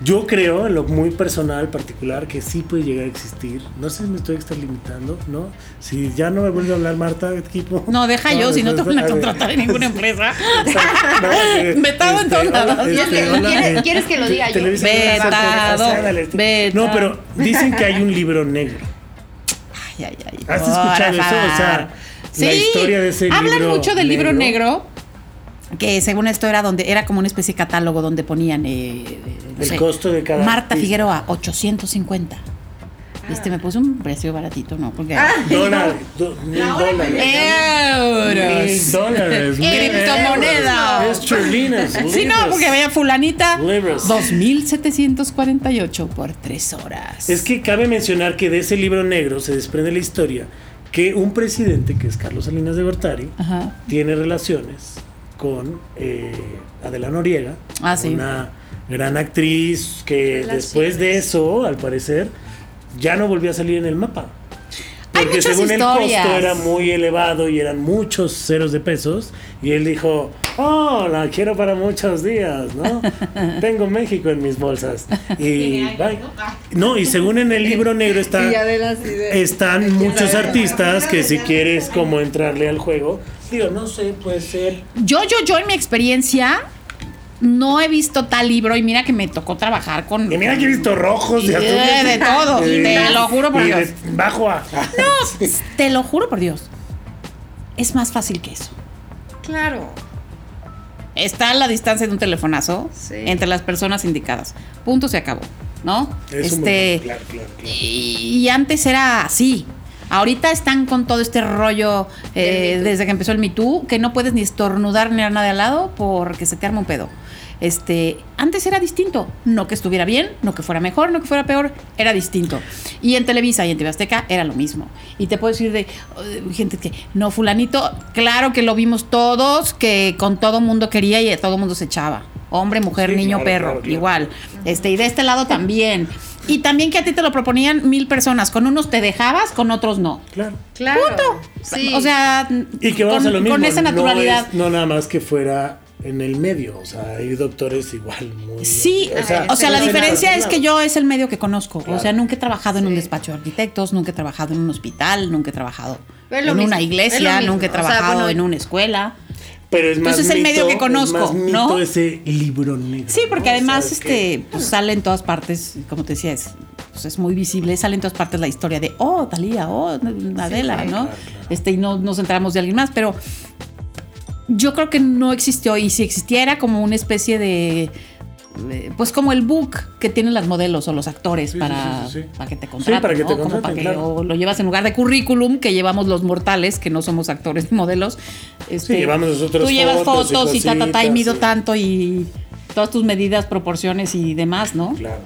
Yo creo, en lo muy personal, particular, que sí puede llegar a existir. No sé si me estoy extralimitando, ¿no? Si ya no me vuelve a hablar Marta, equipo. No, deja yo, si no te van a contratar en ninguna empresa. *laughs* Vetado en todos lados. Y es que, ¿quieres- que lo diga yo? Vetado, este. No, pero dicen que hay un libro negro. Ay, ay, ay. ¿Has escuchado eso? O sea, la historia de ese hablan libro mucho del libro negro. Que según esto era donde era como una especie de catálogo donde ponían eh, no El costo de cada Marta artista. Figueroa 850. Este me puse un precio baratito, ¿no? Porque *laughs* Dólar, do- mil dólares. Mil euros. dólares. mil Criptomoneda. euros. Es churlinas. Sí, no, porque vaya fulanita Libras. 2748 por 3 horas. Es que cabe mencionar que de ese libro negro se desprende la historia que un presidente, que es Carlos Salinas de Gortari, Ajá. tiene relaciones con eh, Adela Noriega, Ah, sí. una gran actriz que Relaciones. después de eso, al parecer, ya no volvió a salir en el mapa. Porque según historias. el costo era muy elevado y eran muchos ceros de pesos, y él dijo, oh, la quiero para muchos días, ¿no? *laughs* Tengo México en mis bolsas. Y *laughs* bye. No, y según en el libro negro está *laughs* están muchos artistas que si quieres como entrarle al juego, digo, no sé, puede ser. Yo, yo, yo en mi experiencia no he visto tal libro y mira que me tocó trabajar con... Y mira que he visto rojos Y de de- azules. de todo, Y- te lo juro por y Dios. de bajo a. No, *laughs* te lo juro por Dios. Es más fácil que eso. Claro. Está a la distancia de un telefonazo Sí. entre las personas indicadas. Punto se acabó, ¿no? Es un este claro, claro, claro. y, y antes era así. Ahorita están con todo este rollo eh, desde que empezó el Me Too, que no puedes ni estornudar ni a nadie al lado porque se te arma un pedo. Este, antes era distinto, no que estuviera bien, no que fuera mejor, no que fuera peor, era distinto. Y en Televisa y en TV Azteca era lo mismo. Y te puedo decir de gente que no fulanito, claro que lo vimos todos, que con todo mundo quería y todo mundo se echaba. Hombre, mujer, Sí, niño, claro, perro, claro, claro. igual. Este, y de este lado también. Y también que a ti te lo proponían mil personas. Con unos te dejabas, con otros no. Claro. Claro. Punto. Sí. O sea, Y que vamos con, a lo mismo. con esa no naturalidad. es- No, nada más que fuera en el medio. O sea, hay doctores igual muy. Sí, o o sea, la diferencia es que yo es el medio que conozco. O sea, nunca he trabajado en un despacho de arquitectos, nunca he trabajado en un hospital, nunca he trabajado en mismo, una iglesia, nunca he O sea, trabajado bueno, en una escuela. Pero es más Entonces, es el medio que conozco, es más mito ¿no? ese libro negro. Sí, porque ¿no? además este pues, sale en todas partes, como te decía, es, pues, es muy visible, sale en todas partes la historia de, oh, Talía, oh, Adela, sí, ¿no? claro, claro. Este, y no nos enteramos de alguien más, pero yo creo que no existió, y si existiera como una especie de, pues como el book que tienen las modelos o los actores Sí, para, sí, sí, sí. para que te contraten, para que ¿no? te Como para contraten, que claro. o lo llevas en lugar de currículum que llevamos los mortales, que no somos actores ni modelos. Este, llevamos nosotros Tú llevas fotos y fotos y, ta, ta, ta, y cositas, mido tanto y todas tus medidas, proporciones y demás, ¿no? Claro.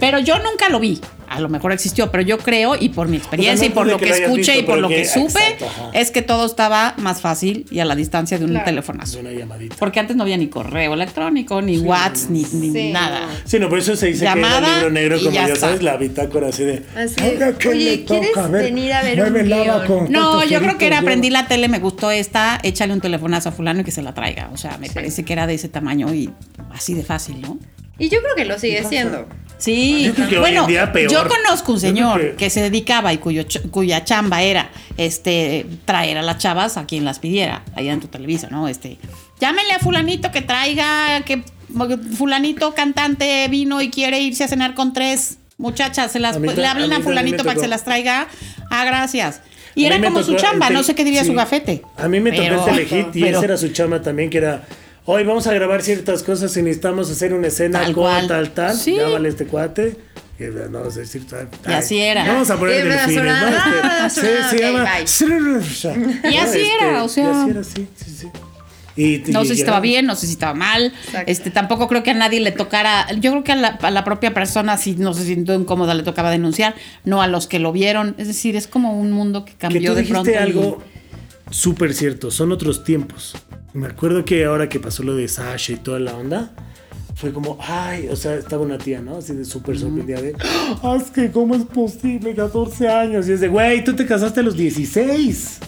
Pero yo nunca lo vi. A lo mejor existió, pero yo creo, y por mi experiencia, y no por de lo que que, lo escuché visto, y por lo que, que- supe, exacto, es que todo estaba más fácil y a la distancia de un Claro. Telefonazo. una llamadita. Porque antes no había ni correo electrónico, ni WhatsApp, ni, ni Sí, nada. Sí, no, por eso se dice que Llamada era el libro negro, como ya sabes, la bitácora así de. Así, "Ahora, ¿qué oye, le ¿quieres toca? venir a ver un el lava guion?" con No, yo creo que era aprendí la tele, me gustó esta, échale un telefonazo a fulano y que se la traiga. O sea, me parece que era de ese tamaño y así de fácil, ¿no? Y yo creo que lo sigue siendo. Sí, Yo creo que hoy bueno, yo conozco un señor que- que... se dedicaba y cuyo ch- cuya chamba era este traer a las chavas a quien las pidiera, allá en tu Televisa, ¿no? Este, llámenle a fulanito que traiga, que fulanito cantante vino y quiere irse a cenar con tres muchachas, se las A le a mí a fulanito para que se las traiga. Ah, gracias. Y era como su chamba, no sé qué diría su gafete. A mí me tocó Pero- el telehit y pero- esa era su chama también, que era. Hoy vamos a grabar ciertas cosas y necesitamos hacer una escena Tal con cual. tal, tal. Sí. Llámale este cuate. Y no vamos a decir tal. Y así era. Vamos a poner Y delfines, ¿no? Venezuela, Este, *laughs* se, se ok, llama. bye. Y así era, o sea- Y así era, sí, sí, sí. Y, No y sé si estaba bien, no sé si estaba mal. Exacto. Este, tampoco creo que a nadie le tocara. Yo creo que a la, a la propia persona, si no se sintió incómoda, le tocaba denunciar, no a los que lo vieron. Es decir, es como un mundo que Que cambió tú de pronto. algo súper cierto, son otros tiempos. Me acuerdo que ahora que pasó lo de Sasha y toda la onda, fue como, ay, o sea, estaba una tía, ¿no? Así de súper sorprendida de, "Ah, *gasps* es que cómo es posible, 14 años. Y es de, güey, tú te casaste a los 16.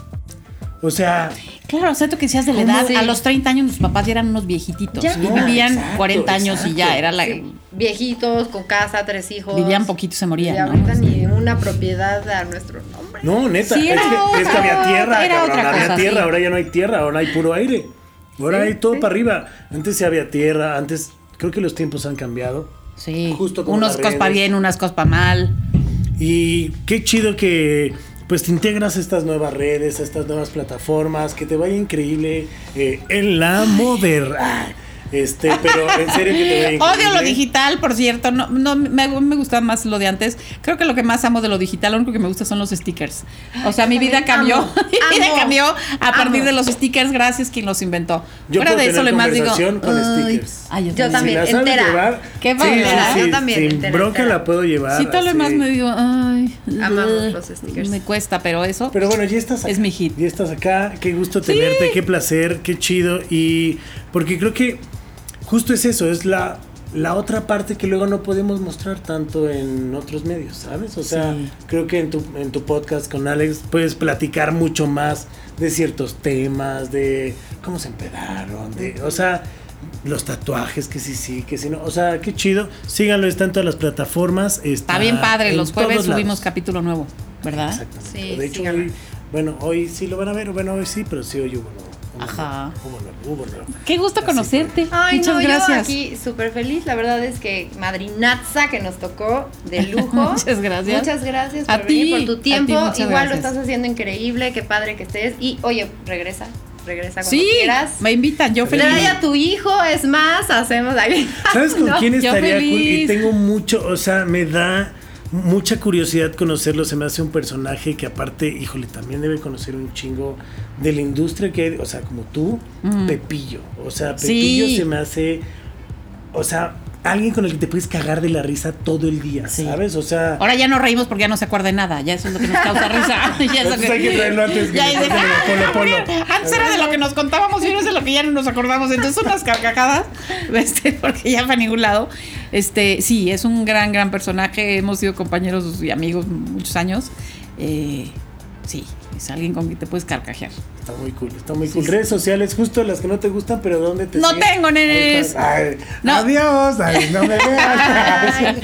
O sea, Claro, o sea, tú que decías de la edad, Sí. a los 30 años mis papás ya eran unos viejitos. Ya. Y No, vivían exacto, 40 años y ya era la. Viejitos, con casa, tres hijos. Vivían poquito y se morían, Y ¿no? ahorita ni una propiedad a nuestro nombre. No, neta, Sí, es, que, es que otra- había tierra, era cabrón, otra había cosa, tierra, sí. ahora ya no hay tierra, ahora hay puro aire. Ahora Sí, hay todo para arriba. Antes sí había tierra, antes creo que los tiempos han cambiado. Sí. Justo como unos redes. bien, unas cosas para mal. Y qué chido que pues te integras a estas nuevas redes, a estas nuevas plataformas, que te vaya increíble eh, en la moderna. Este, pero en serio que te vaya increíble. Odio lo digital, por cierto. No, no me, me gusta más lo de antes. Creo que lo que más amo de lo digital, lo único que me gusta son los stickers. O sea, mi vida cambió. amo, *laughs* mi vida amo, cambió a partir amo. de los stickers. Gracias quien los inventó. Yo Fuera puedo de eso, le más digo. con ay, stickers. ay, yo, Yo también. Si la sabes entera. llevar, Qué sí, sí, yo sí, también, sin entera, bronca entera. la puedo llevar. Sí, todo lo demás me digo, ay. Amamos ugh, los stickers. Me cuesta, pero eso. Pero bueno, ya estás acá. Es mi hit. Ya estás acá. Qué gusto tenerte, qué placer, qué chido. Y porque creo que justo es eso, es la, la otra parte que luego no podemos mostrar tanto en otros medios, ¿sabes? O sea, Sí. creo que en tu, en tu podcast con Alex puedes platicar mucho más de ciertos temas, de cómo se empedaron, de, o sea, los tatuajes, que sí, sí, que sí, no. O sea, qué chido. Síganlo, está en todas las plataformas. Está bien padre. Los jueves lados. subimos capítulo nuevo, ¿verdad? Exactamente. Sí, de hecho, hoy, bueno, hoy sí lo van a ver, bueno, hoy sí, pero sí hoy hubo nuevo. Hubo Ajá. Qué gusto Así conocerte. Ay, Muchas no, gracias. yo aquí súper feliz. La verdad es que madrinaza que nos tocó de lujo. *laughs* Muchas gracias. Muchas gracias A por ti, venir, por tu a tiempo. ti, Igual gracias. lo estás haciendo increíble. Qué padre que estés. Y oye, regresa. Regresa cuando Sí, quieras. me invitan, yo feliz. Trae a tu hijo, es más, hacemos ahí. *laughs* ¿Sabes con No, quién yo estaría cool? Y tengo mucho, o sea, me da mucha curiosidad conocerlo. Se me hace un personaje que aparte, híjole, también debe conocer un chingo de la industria que hay, o sea, como tú, Pepillo. O sea, Pepillo Sí. se me hace, o sea, alguien con el que te puedes cagar de la risa todo el día, Sí. ¿sabes? O sea... Ahora ya no reímos porque ya no se acuerda de nada. Ya eso es lo que nos causa risa. *laughs* ya es lo Entonces hay que traerlo antes que Ya es de- ¡Ah, Polo! Antes era de lo que nos contábamos y ahora es de lo que ya no nos acordamos. Entonces unas carcajadas, *laughs* este, porque ya fue a ningún lado. Este, sí, es un gran, gran personaje. Hemos sido compañeros y amigos muchos años. Eh, Sí, es alguien con quien te puedes carcajear. Está muy cool, está muy cool. Redes sociales, justo las que no te gustan, pero ¿dónde te No tengo, nenes. estás. Ay, No. Adiós, ay, no me *laughs* vean.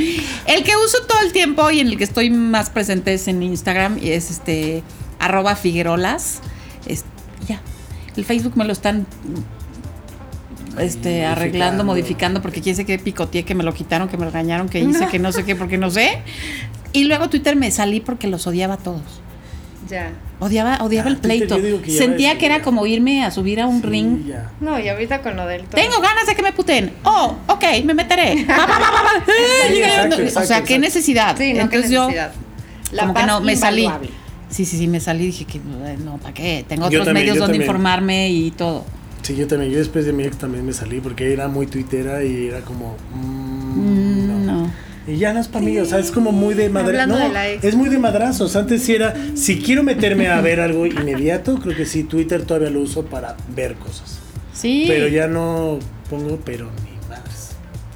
El que uso todo el tiempo y en el que estoy más presente es en Instagram y es este arroba figuerolas. Es- ya. El Facebook me lo están este, arreglando, modificando. modificando, porque quién sé qué picoteé, que me lo quitaron, que me regañaron, que hice, que no sé qué, porque no sé. Y luego Twitter me salí porque los odiaba a todos. Ya. Odiaba, odiaba Ah, el Twitter, pleito. yo que Sentía que era ya. como irme a subir a un ring. Ya. No, y ahorita con lo del todo. Tengo ganas de que me puten. Oh, ok, me meteré. *laughs* Exacto, o sea, qué necesidad. Sí, no, Entonces qué yo necesidad. La como que no, me salí. Sí, sí, sí, me salí. Dije que no, ¿para qué? Tengo Yo otros también, medios yo donde también. informarme y todo. Sí, yo también. Yo después de mi ex también me salí porque era muy tuitera y era como. mm, Mm. Y ya no es para mí, o sea, es como muy de madrazos. Hablando No, de la ex. es muy de madrazos. Antes sí era, si quiero meterme a ver algo inmediato, creo que sí, Twitter todavía lo uso para ver cosas. Sí. Pero ya no pongo, pero ni madres.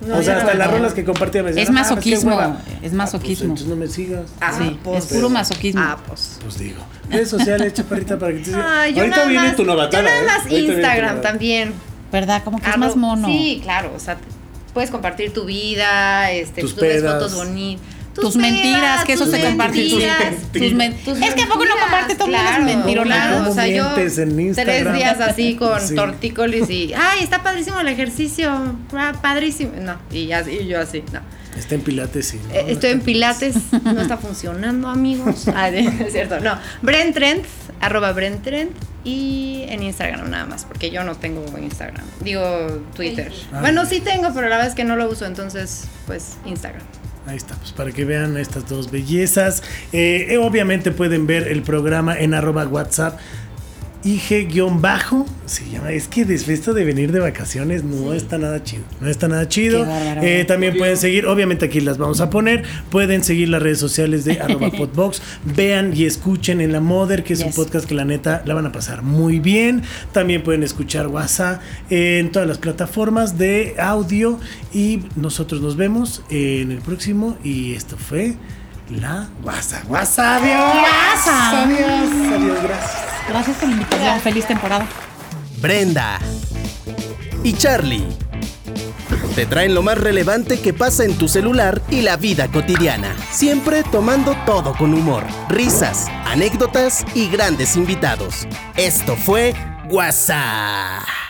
No, o sea, hasta no, las no. rolas que compartía me decían, Es "Ah, pues qué masoquismo, hueva". es Ah, masoquismo. pues, entonces no me sigas. Ah, sí, pues, es puro masoquismo. Ah, pues. Pues digo. Redes sociales, *laughs* chaparrita, para que te sigas. Ay, yo Ahorita nada viene más, tu novatada. Yo nada ¿eh? más Instagram también. ¿Verdad? Como que es más mono. Sí, claro, o sea, puedes compartir tu vida, este, Tus subes pedas. fotos bonitas. Tus mentiras, que eso tus se comparte. Tus, mentiras, tus men- tus es que a poco no mentiras, comparte todo claro, es mentirona. claro, ¿Cómo o sea, yo mientes en Instagram? tres días así con Sí. tortícolis y, *laughs* ay, está padrísimo el ejercicio, ah, padrísimo. No, y, así, y yo así, no. Está en Pilates, sí. ¿no? Eh, Estoy en Pilates, no está funcionando, amigos. *laughs* Ah, *laughs* es cierto, no. Brent Trent, arroba Brent Trent, y en Instagram nada más, porque yo no tengo Instagram. Digo Twitter. Ah. Bueno, sí tengo, pero la verdad es que no lo uso, entonces, pues Instagram. Ahí está, pues para que vean estas dos bellezas. Eh, eh, obviamente pueden ver el programa en arroba WhatsApp. IG-bajo, se llama, es que después esto de venir de vacaciones no está nada chido, no está nada chido. Bárbaro. Eh, también pueden seguir, obviamente aquí las vamos a poner, pueden seguir las redes sociales de *laughs* arroba podbox, vean y escuchen en la Mother, que es un podcast que la neta la van a pasar muy bien. También pueden escuchar WhatsApp en todas las plataformas de audio. Y nosotros nos vemos en el próximo. Y esto fue la WhatsApp. WhatsApp, adiós. WhatsApp. Adiós, adiós, gracias. Gracias por la invitación. Feliz temporada. Brenda y Charlie te traen lo más relevante que pasa en tu celular y la vida cotidiana, siempre tomando todo con humor, risas, anécdotas y grandes invitados. Esto fue WhatsApp.